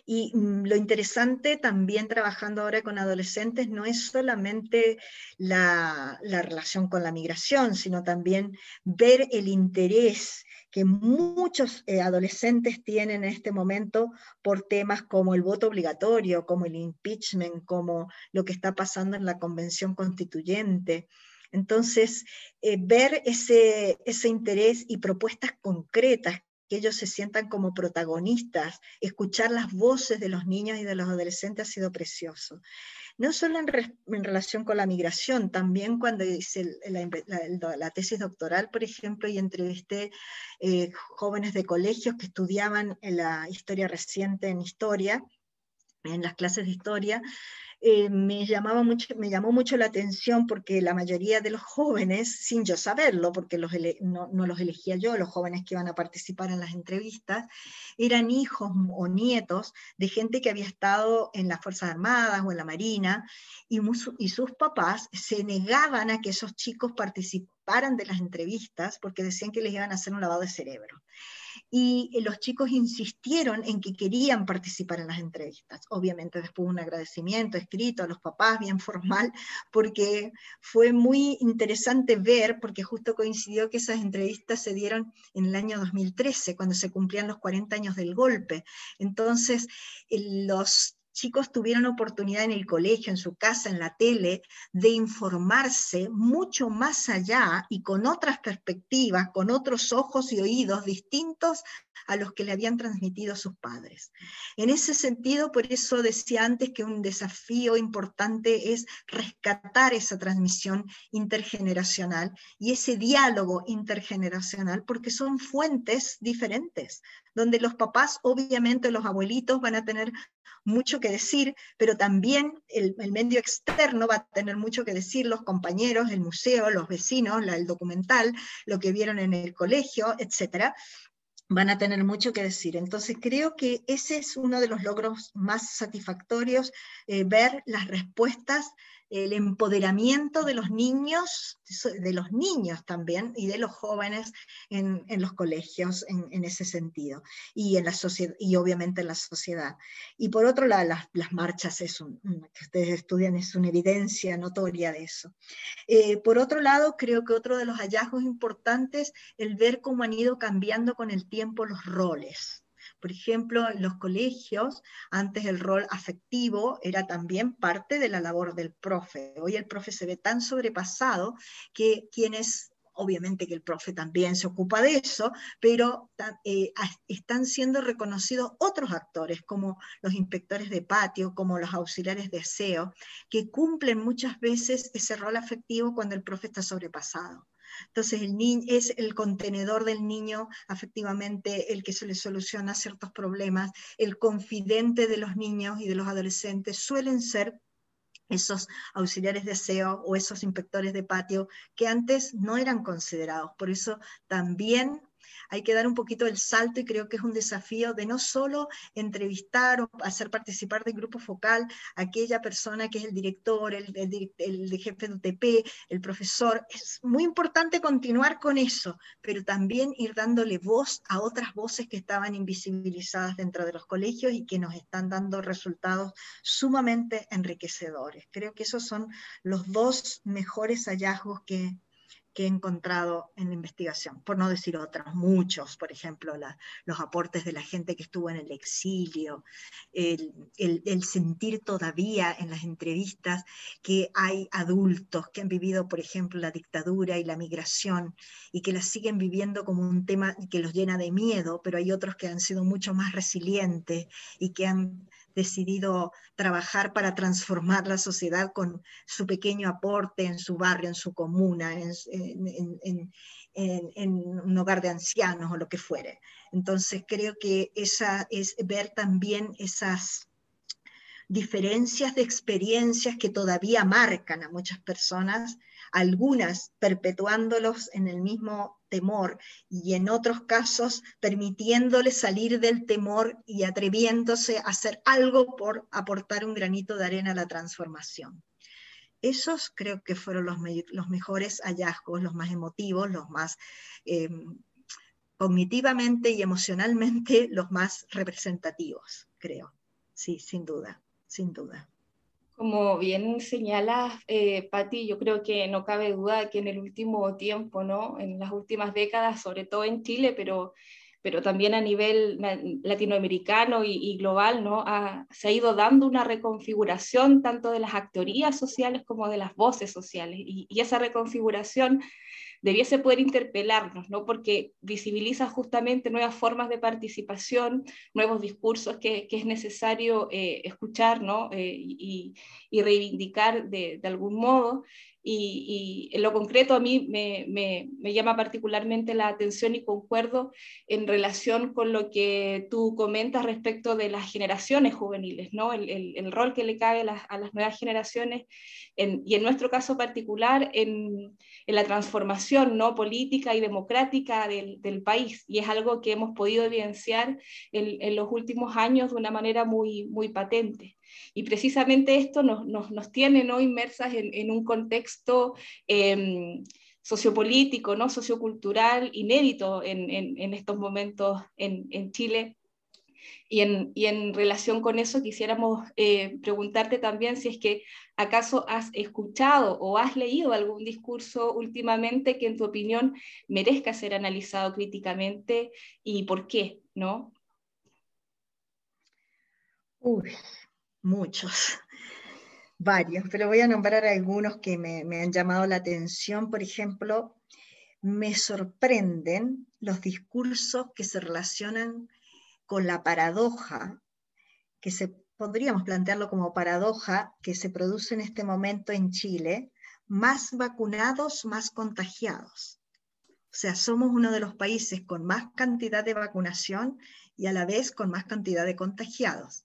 Y mm, lo interesante también trabajando ahora con adolescentes no es solamente la, relación con la migración, sino también ver el interés que muchos eh, adolescentes tienen en este momento por temas como el voto obligatorio, como el impeachment, como lo que está pasando en la Convención Constituyente. Entonces, eh, ver ese, ese interés y propuestas concretas que ellos se sientan como protagonistas, escuchar las voces de los niños y de los adolescentes ha sido precioso. No solo en, relación con la migración, también cuando hice la, tesis doctoral, por ejemplo, y entrevisté eh, jóvenes de colegios que estudiaban la historia reciente en historia, en las clases de historia, eh, me, llamaba mucho, me llamó mucho la atención porque la mayoría de los jóvenes, sin yo saberlo, porque no, los elegía yo, los jóvenes que iban a participar en las entrevistas, eran hijos o nietos de gente que había estado en las Fuerzas Armadas o en la Marina, y sus papás se negaban a que esos chicos participaran de las entrevistas porque decían que les iban a hacer un lavado de cerebro y eh, los chicos insistieron en que querían participar en las entrevistas. Obviamente después un agradecimiento escrito a los papás, bien formal, porque fue muy interesante ver, porque justo coincidió que esas entrevistas se dieron en el año 2013, cuando se cumplían los 40 años del golpe. Entonces, los chicos tuvieron oportunidad en el colegio, en su casa, en la tele, de informarse mucho más allá y con otras perspectivas, con otros ojos y oídos distintos a los que le habían transmitido sus padres. En ese sentido, por eso decía antes que un desafío importante es rescatar esa transmisión intergeneracional y ese diálogo intergeneracional, porque son fuentes diferentes, donde los papás, obviamente los abuelitos van a tener mucho que decir, pero también el, medio externo va a tener mucho que decir, los compañeros, el museo, los vecinos, el documental, lo que vieron en el colegio, etcétera van a tener mucho que decir. Entonces creo que ese es uno de los logros más satisfactorios, eh, ver las respuestas el empoderamiento de los niños, de los niños también, y de los jóvenes en, los colegios en, ese sentido, y, en la y obviamente en la sociedad. Y por otro lado, las, marchas, es un, que ustedes estudian, es una evidencia notoria de eso. Eh, por otro lado, creo que otro de los hallazgos importantes, el ver cómo han ido cambiando con el tiempo los roles. Por ejemplo, en los colegios, antes el rol afectivo era también parte de la labor del profe. Hoy el profe se ve tan sobrepasado que quienes obviamente que el profe también se ocupa de eso, pero eh, están siendo reconocidos otros actores, como los inspectores de patio, como los auxiliares de aseo, que cumplen muchas veces ese rol afectivo cuando el profe está sobrepasado. Entonces, el niño es el contenedor del niño, afectivamente, el que se le soluciona ciertos problemas, el confidente de los niños y de los adolescentes suelen ser esos auxiliares de aseo o esos inspectores de patio que antes no eran considerados. Por eso también hay que dar un poquito el salto y creo que es un desafío de no solo entrevistar o hacer participar del grupo focal a aquella persona que es el director, el, jefe de UTP, el profesor. Es muy importante continuar con eso, pero también ir dándole voz a otras voces que estaban invisibilizadas dentro de los colegios y que nos están dando resultados sumamente enriquecedores. Creo que esos son los dos mejores hallazgos que, que he encontrado en la investigación, por no decir otros, muchos, por ejemplo, los aportes de la gente que estuvo en el exilio, el, el, sentir todavía en las entrevistas que hay adultos que han vivido, por ejemplo, la dictadura y la migración y que la siguen viviendo como un tema que los llena de miedo, pero hay otros que han sido mucho más resilientes y que han decidido trabajar para transformar la sociedad con su pequeño aporte en su barrio, en su comuna, en, un hogar de ancianos o lo que fuere. Entonces creo que esa es ver también esas diferencias de experiencias que todavía marcan a muchas personas, algunas perpetuándolos en el mismo temor y en otros casos permitiéndoles salir del temor y atreviéndose a hacer algo por aportar un granito de arena a la transformación. Esos creo que fueron los, los mejores hallazgos, los más emotivos, los más eh, cognitivamente y emocionalmente los más representativos, creo. Sí, sin duda, sin duda. Como bien señala eh, Patti, yo creo que no cabe duda que en el último tiempo, ¿no? en las últimas décadas, sobre todo en Chile, pero, pero también a nivel latinoamericano y, global, ¿no? se ha ido dando una reconfiguración tanto de las actorías sociales como de las voces sociales. Y, y esa reconfiguración debiese poder interpelarnos, ¿no? porque visibiliza justamente nuevas formas de participación, nuevos discursos que, es necesario eh, escuchar ¿no? Eh, y, reivindicar de, de algún modo. Y, en lo concreto a mí me, me, llama particularmente la atención y concuerdo en relación con lo que tú comentas respecto de las generaciones juveniles, ¿no? el, el, el rol que le cabe a las, nuevas generaciones en, y en nuestro caso particular en, en la transformación ¿no? política y democrática del, del, país. Y es algo que hemos podido evidenciar en, en los últimos años de una manera muy, muy patente. Y precisamente esto nos, nos, nos tiene ¿no? inmersas en, en un contexto eh, sociopolítico, ¿no? sociocultural inédito en, en estos momentos en, Chile. Y en, y en, relación con eso quisiéramos eh, preguntarte también si es que acaso has escuchado o has leído algún discurso últimamente que en tu opinión merezca ser analizado críticamente y por qué, ¿no? Muchos, varios, pero voy a nombrar algunos que me, han llamado la atención. Por ejemplo, me sorprenden los discursos que se relacionan con la paradoja, que se podríamos plantearlo como paradoja que se produce en este momento en Chile, más vacunados, más contagiados. O sea, somos uno de los países con más cantidad de vacunación y a la vez con más cantidad de contagiados.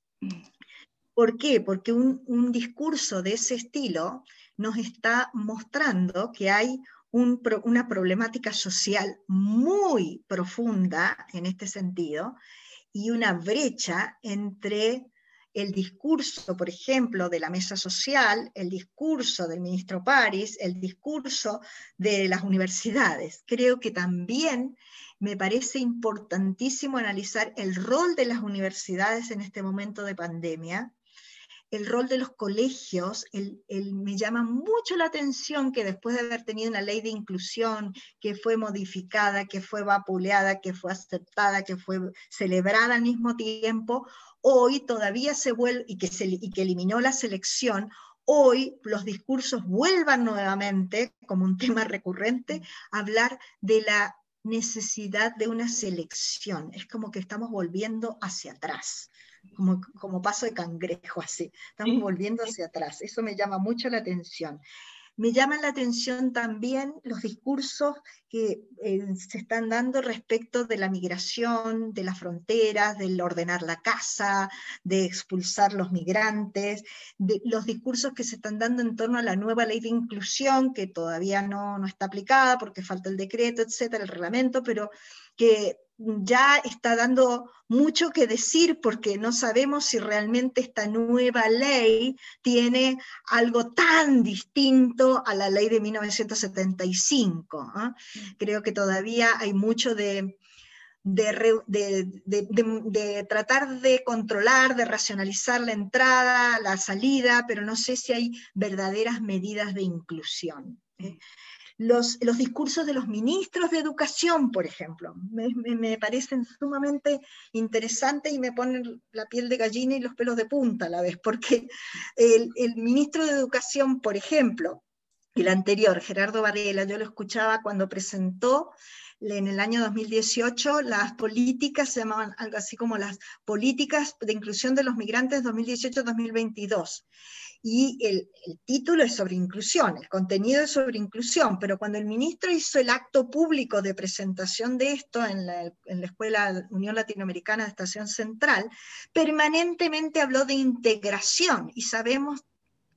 ¿Por qué? Porque un, discurso de ese estilo nos está mostrando que hay una problemática social muy profunda en este sentido y una brecha entre el discurso, por ejemplo, de la mesa social, el discurso del ministro París, el discurso de las universidades. Creo que también me parece importantísimo analizar el rol de las universidades en este momento de pandemia, el rol de los colegios, me llama mucho la atención que después de haber tenido una ley de inclusión que fue modificada, que fue vapuleada, que fue aceptada, que fue celebrada al mismo tiempo, hoy todavía se vuelve, y que, y que eliminó la selección, hoy los discursos vuelvan nuevamente, como un tema recurrente, a hablar de la necesidad de una selección. Es como que estamos volviendo hacia atrás como, paso de cangrejo así. Estamos volviendo hacia atrás. Eso me llama mucho la atención. Me llaman la atención también los discursos que eh, se están dando respecto de la migración, de las fronteras, del ordenar la casa, de expulsar los migrantes, de los discursos que se están dando en torno a la nueva ley de inclusión, que todavía no, no está aplicada porque falta el decreto, etcétera, el reglamento, pero que ya está dando mucho que decir porque no sabemos si realmente esta nueva ley tiene algo tan distinto a la ley de 1975. ¿ah? Creo que todavía hay mucho de, de, tratar de controlar, de racionalizar la entrada, la salida, pero no sé si hay verdaderas medidas de inclusión. ¿eh? Los, discursos de los ministros de educación, por ejemplo. Me, parecen sumamente interesantes y me ponen la piel de gallina y los pelos de punta a la vez, porque el, ministro de educación, por ejemplo, el anterior, Gerardo Varela, yo lo escuchaba cuando presentó en el año 2018 las políticas, se llamaban algo así como las políticas de inclusión de los migrantes 2018-2022 y el, título es sobre inclusión, el contenido es sobre inclusión, pero cuando el ministro hizo el acto público de presentación de esto en la, en la Escuela Unión Latinoamericana de Estación Central, permanentemente habló de integración y sabemos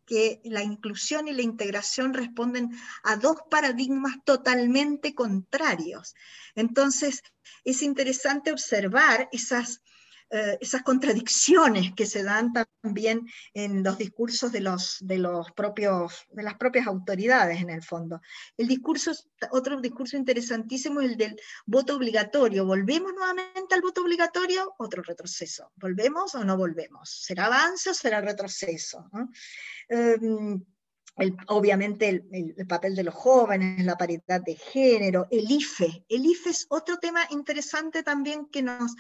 que la inclusión y la integración responden a dos paradigmas totalmente contrarios. Entonces, es interesante observar esas eh, esas contradicciones que se dan también en los discursos de, los, de, los propios, de las propias autoridades en el fondo. El discurso, otro discurso interesantísimo es el del voto obligatorio. ¿Volvemos nuevamente al voto obligatorio? Otro retroceso. ¿Volvemos o no volvemos? ¿Será avance o será retroceso? Obviamente el, papel de los jóvenes, la paridad de género, el IFE. El IFE es otro tema interesante también que, nos,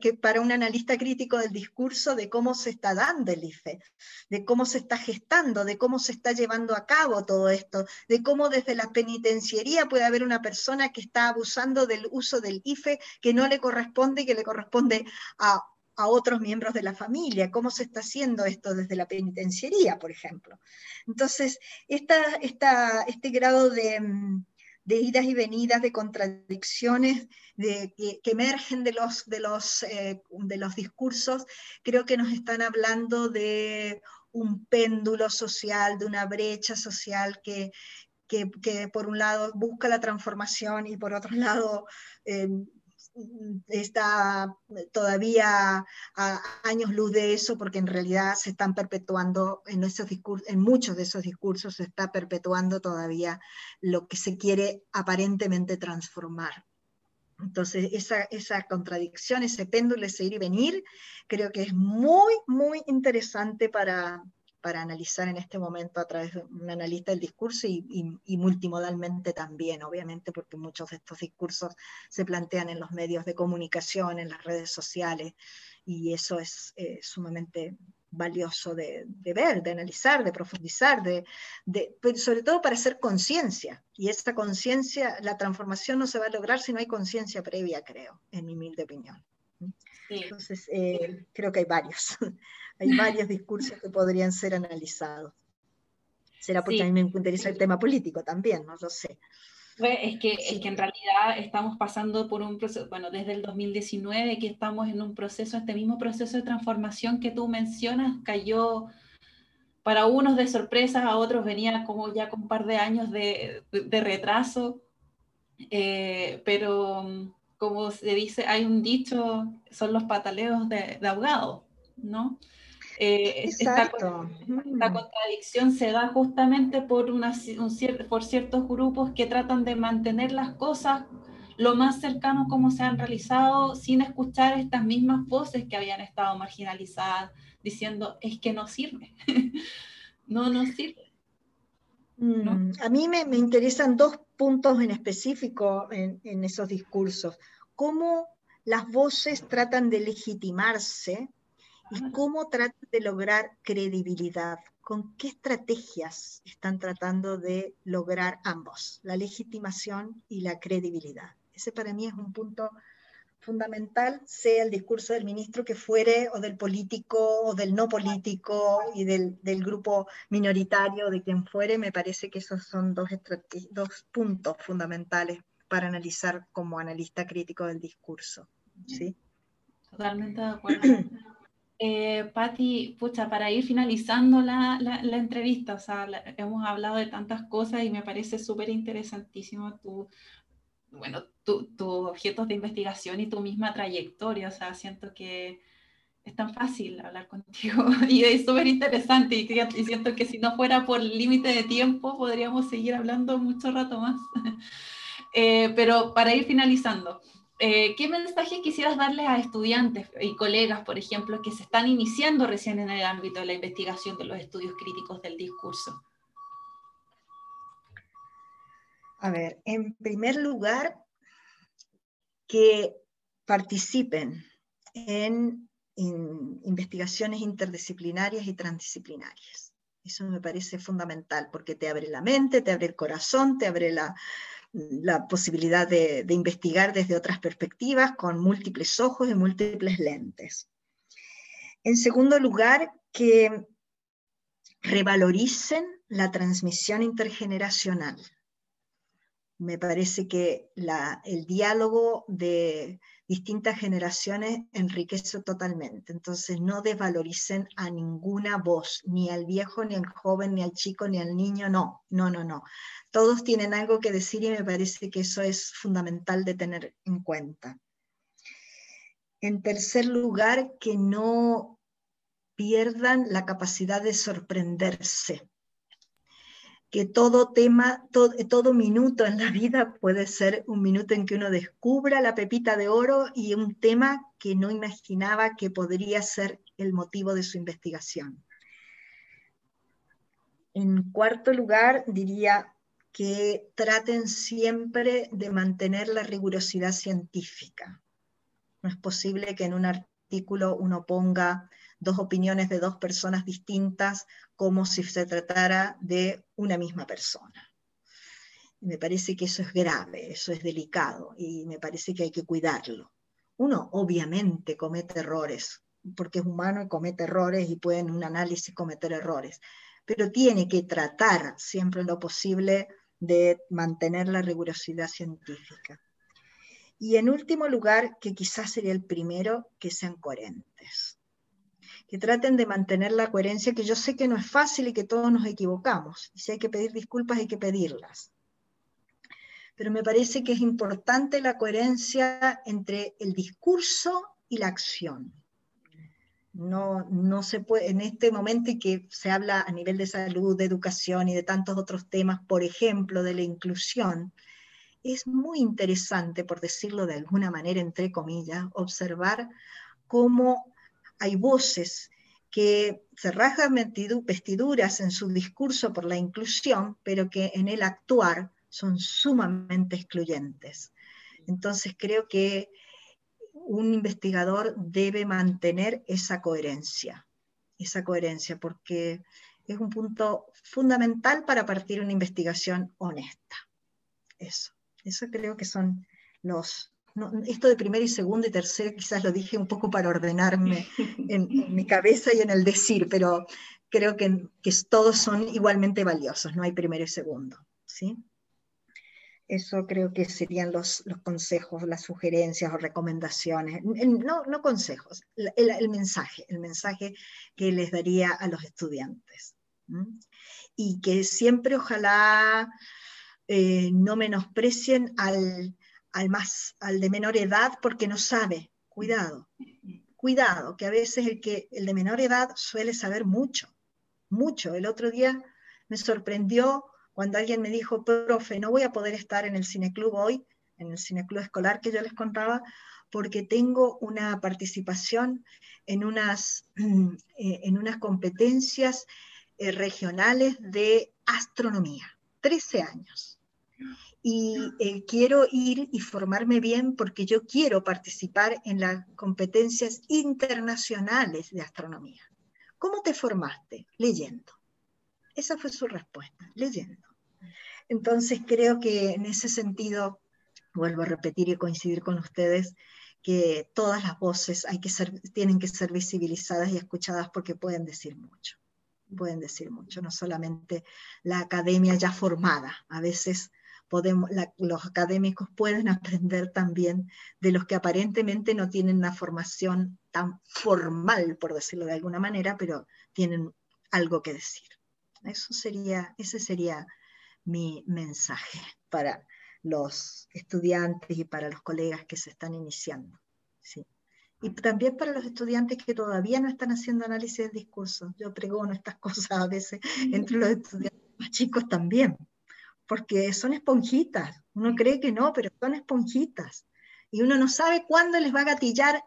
que, para un analista crítico del discurso de cómo se está dando el IFE, de cómo se está gestando, de cómo se está llevando a cabo todo esto, de cómo desde la penitenciaría puede haber una persona que está abusando del uso del IFE que no le corresponde y que le corresponde a a otros miembros de la familia, cómo se está haciendo esto desde la penitenciaría, por ejemplo. Entonces, esta, este grado de, de, idas y venidas, de contradicciones que, emergen de los, de, los, eh, de los discursos, creo que nos están hablando de un péndulo social, de una brecha social que, que, por un lado busca la transformación y por otro lado eh, está todavía a años luz de eso, porque en realidad se están perpetuando en, discursos, en muchos de esos discursos se está perpetuando todavía lo que se quiere aparentemente transformar. Entonces, esa, esa contradicción, ese péndulo, ese ir y venir, creo que es muy, muy interesante para, para analizar en este momento a través de un analista del discurso y, multimodalmente también, obviamente, porque muchos de estos discursos se plantean en los medios de comunicación, en las redes sociales, y eso es eh, sumamente valioso de, ver, de analizar, de profundizar, de, sobre todo para hacer conciencia. Y esta conciencia, la transformación no se va a lograr si no hay conciencia previa, creo, en mi humilde opinión. Entonces, eh, creo que hay varios. Hay varios discursos que podrían ser analizados. Será porque a mí me interesa el tema político también, no lo sé. Es que, es que en realidad estamos pasando por un proceso, bueno, desde el 2019 que estamos en un proceso, este mismo proceso de transformación que tú mencionas, cayó para unos de sorpresa, a otros venía como ya con un par de años de, de, retraso, eh, pero como se dice, hay un dicho, son los pataleos de, de ahogado, ¿no? Eh, esta, contradicción se da justamente por, una, por ciertos grupos que tratan de mantener las cosas lo más cercano como se han realizado sin escuchar estas mismas voces que habían estado marginalizadas diciendo es que no sirve, no nos sirve. Mm, a mí me, interesan dos puntos en específico en, en esos discursos. Cómo las voces tratan de legitimarse ¿Y cómo tratan de lograr credibilidad? ¿Con qué estrategias están tratando de lograr ambos, la legitimación y la credibilidad? Ese para mí es un punto fundamental sea el discurso del ministro que fuere, o del político, o del no político, y del, grupo minoritario, de quien fuere, me parece que esos son dos, dos puntos fundamentales para analizar como analista crítico del discurso. ¿sí? Totalmente de acuerdo. Eh, Patti, pucha, para ir finalizando la, entrevista, o sea, hemos hablado de tantas cosas y me parece súper interesantísimo tu, bueno, tus objetos de investigación y tu misma trayectoria, o sea, siento que es tan fácil hablar contigo y es súper interesante y, y, siento que si no fuera por límite de tiempo podríamos seguir hablando mucho rato más. Eh, pero para ir finalizando, eh, ¿qué mensaje quisieras darles a estudiantes y colegas, por ejemplo, que se están iniciando recién en el ámbito de la investigación de los estudios críticos del discurso? A ver, en primer lugar, que participen en, investigaciones interdisciplinarias y transdisciplinarias. Eso me parece fundamental porque te abre la mente, te abre el corazón, te abre la, la posibilidad de, investigar desde otras perspectivas, con múltiples ojos y múltiples lentes. En segundo lugar, que revaloricen la transmisión intergeneracional. Me parece que el diálogo de distintas generaciones enriquece totalmente. Entonces no desvaloricen a ninguna voz, ni al viejo, ni al joven, ni al chico, ni al niño, no, no, no, no todos tienen algo que decir y me parece que eso es fundamental de tener en cuenta. En tercer lugar, que no pierdan la capacidad de sorprenderse, que todo tema, todo, todo, minuto en la vida puede ser un minuto en que uno descubra la pepita de oro y un tema que no imaginaba que podría ser el motivo de su investigación. En cuarto lugar, diría que traten siempre de mantener la rigurosidad científica. No es posible que en un artículo uno ponga dos opiniones de dos personas distintas como si se tratara de una misma persona. Me parece que eso es grave, eso es delicado y me parece que hay que cuidarlo. Uno obviamente comete errores, porque es humano y comete errores y puede en un análisis cometer errores, pero tiene que tratar siempre lo posible de mantener la rigurosidad científica. Y en último lugar, que quizás sería el primero, que sean coherentes. Que traten de mantener la coherencia, que yo sé que no es fácil y que todos nos equivocamos. Y si hay que pedir disculpas, hay que pedirlas. Pero me parece que es importante la coherencia entre el discurso y la acción. No, no se puede, en este momento en que se habla a nivel de salud, de educación y de tantos otros temas, por ejemplo, de la inclusión, es muy interesante, por decirlo de alguna manera, entre comillas, observar cómo hay voces que se rasgan vestiduras en su discurso por la inclusión, pero que en el actuar son sumamente excluyentes. Entonces creo que un investigador debe mantener esa coherencia, esa coherencia, porque es un punto fundamental para partir una investigación honesta. Eso, eso creo que son los... esto de primero y segundo y tercero quizás lo dije un poco para ordenarme en, mi cabeza y en el decir, pero creo que, que todos son igualmente valiosos, no hay primero y segundo. ¿sí? Eso creo que serían los, consejos, las sugerencias o recomendaciones. No, no consejos, el, mensaje, el mensaje que les daría a los estudiantes. Y que siempre ojalá eh, no menosprecien al, al, más, al de menor edad porque no sabe. Cuidado, cuidado, que a veces el, que, el de menor edad suele saber mucho, mucho. El otro día me sorprendió cuando alguien me dijo, profe, no voy a poder estar en el cineclub hoy, en el cineclub escolar que yo les contaba, porque tengo una participación en unas, eh, en unas competencias eh, regionales de astronomía, 13 años. Y quiero ir y formarme bien porque yo quiero participar en las competencias internacionales de astronomía. ¿Cómo te formaste? Leyendo. Esa fue su respuesta, leyendo. Entonces creo que en ese sentido, vuelvo a repetir y coincidir con ustedes, que todas las voces tienen que ser visibilizadas y escuchadas porque pueden decir mucho, pueden decir mucho, no solamente la academia ya formada, a veces los académicos pueden aprender también de los que aparentemente no tienen una formación tan formal, por decirlo de alguna manera, pero tienen algo que decir. Eso sería, ese sería mi mensaje para los estudiantes y para los colegas que se están iniciando. ¿sí? Y también para los estudiantes que todavía no están haciendo análisis del discurso. Yo pregono estas cosas a veces entre los estudiantes más chicos también, porque son esponjitas. Uno cree que no, pero son esponjitas. Y uno no sabe cuándo les va a gatillar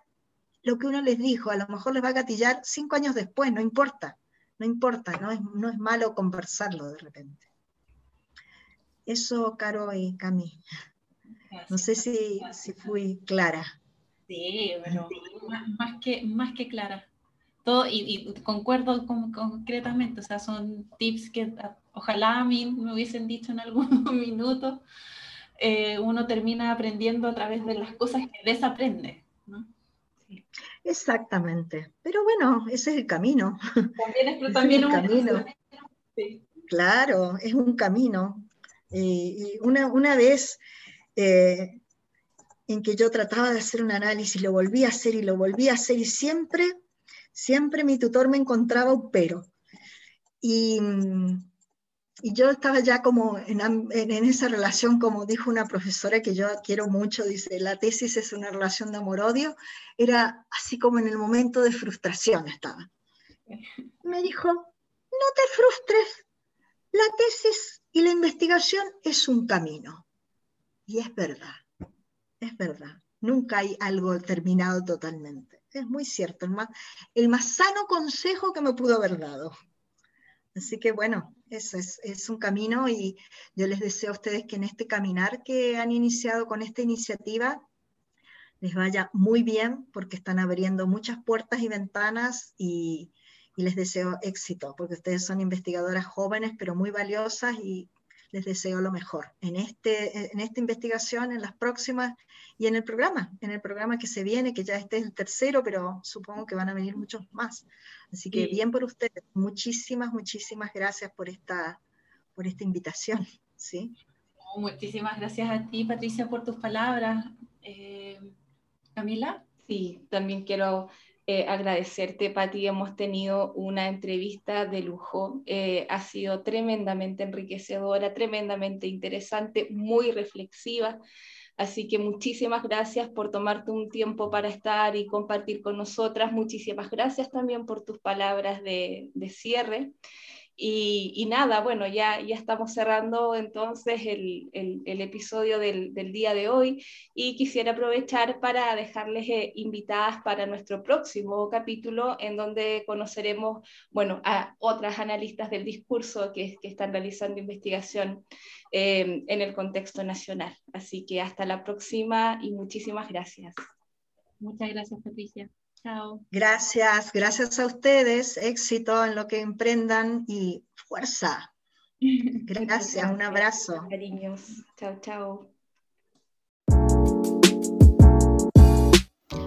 lo que uno les dijo. A lo mejor les va a gatillar cinco años después, no importa. No importa, no es, no es malo conversarlo de repente. Eso, Caro y Cami. No sé si, si fui clara. Sí, pero más, que, más que clara. Todo, y, concuerdo concretamente, o sea, son tips que ojalá a mí me hubiesen dicho en algún minuto. Eh, uno termina aprendiendo a través de las cosas que desaprende. ¿no? Exactamente, pero bueno, ese es el camino. También es, también un camino. Claro, es un camino. Y, una, una, vez eh, en que yo trataba de hacer un análisis, lo volví a hacer y lo volví a hacer y siempre, siempre mi tutor me encontraba un pero. Y, y yo estaba ya como en, esa relación, como dijo una profesora que yo quiero mucho, dice, la tesis es una relación de amor-odio, era así como en el momento de frustración estaba. Me dijo, no te frustres, la tesis y la investigación es un camino. Y es verdad, es verdad. Nunca hay algo terminado totalmente. Es muy cierto, el más, el más sano consejo que me pudo haber dado. Así que bueno, eso es, un camino y yo les deseo a ustedes que en este caminar que han iniciado con esta iniciativa les vaya muy bien porque están abriendo muchas puertas y ventanas y, y les deseo éxito, porque ustedes son investigadoras jóvenes pero muy valiosas y les deseo lo mejor en, este, en esta investigación, en las próximas y en el programa, en el programa que se viene, que ya este es el tercero, pero supongo que van a venir muchos más. Así que bien por ustedes. Muchísimas, muchísimas gracias por esta, por esta invitación. ¿sí? muchísimas gracias a ti, Patricia, por tus palabras. Eh, Camila. Sí, también quiero eh, agradecerte, Pati. Hemos tenido una entrevista de lujo. Eh, ha sido tremendamente enriquecedora, tremendamente interesante, muy reflexiva. Así que muchísimas gracias por tomarte un tiempo para estar y compartir con nosotras. Muchísimas gracias también por tus palabras de, de cierre. Y, nada, bueno, ya, ya estamos cerrando entonces el, el, episodio del, del, día de hoy y quisiera aprovechar para dejarles eh, invitadas para nuestro próximo capítulo en donde conoceremos, bueno, a otras analistas del discurso que, que están realizando investigación eh, en el contexto nacional. Así que hasta la próxima y muchísimas gracias. Muchas gracias, Patricia. Gracias, gracias a ustedes. Éxito en lo que emprendan y fuerza. Gracias, un abrazo. Cariños. Chao, chao.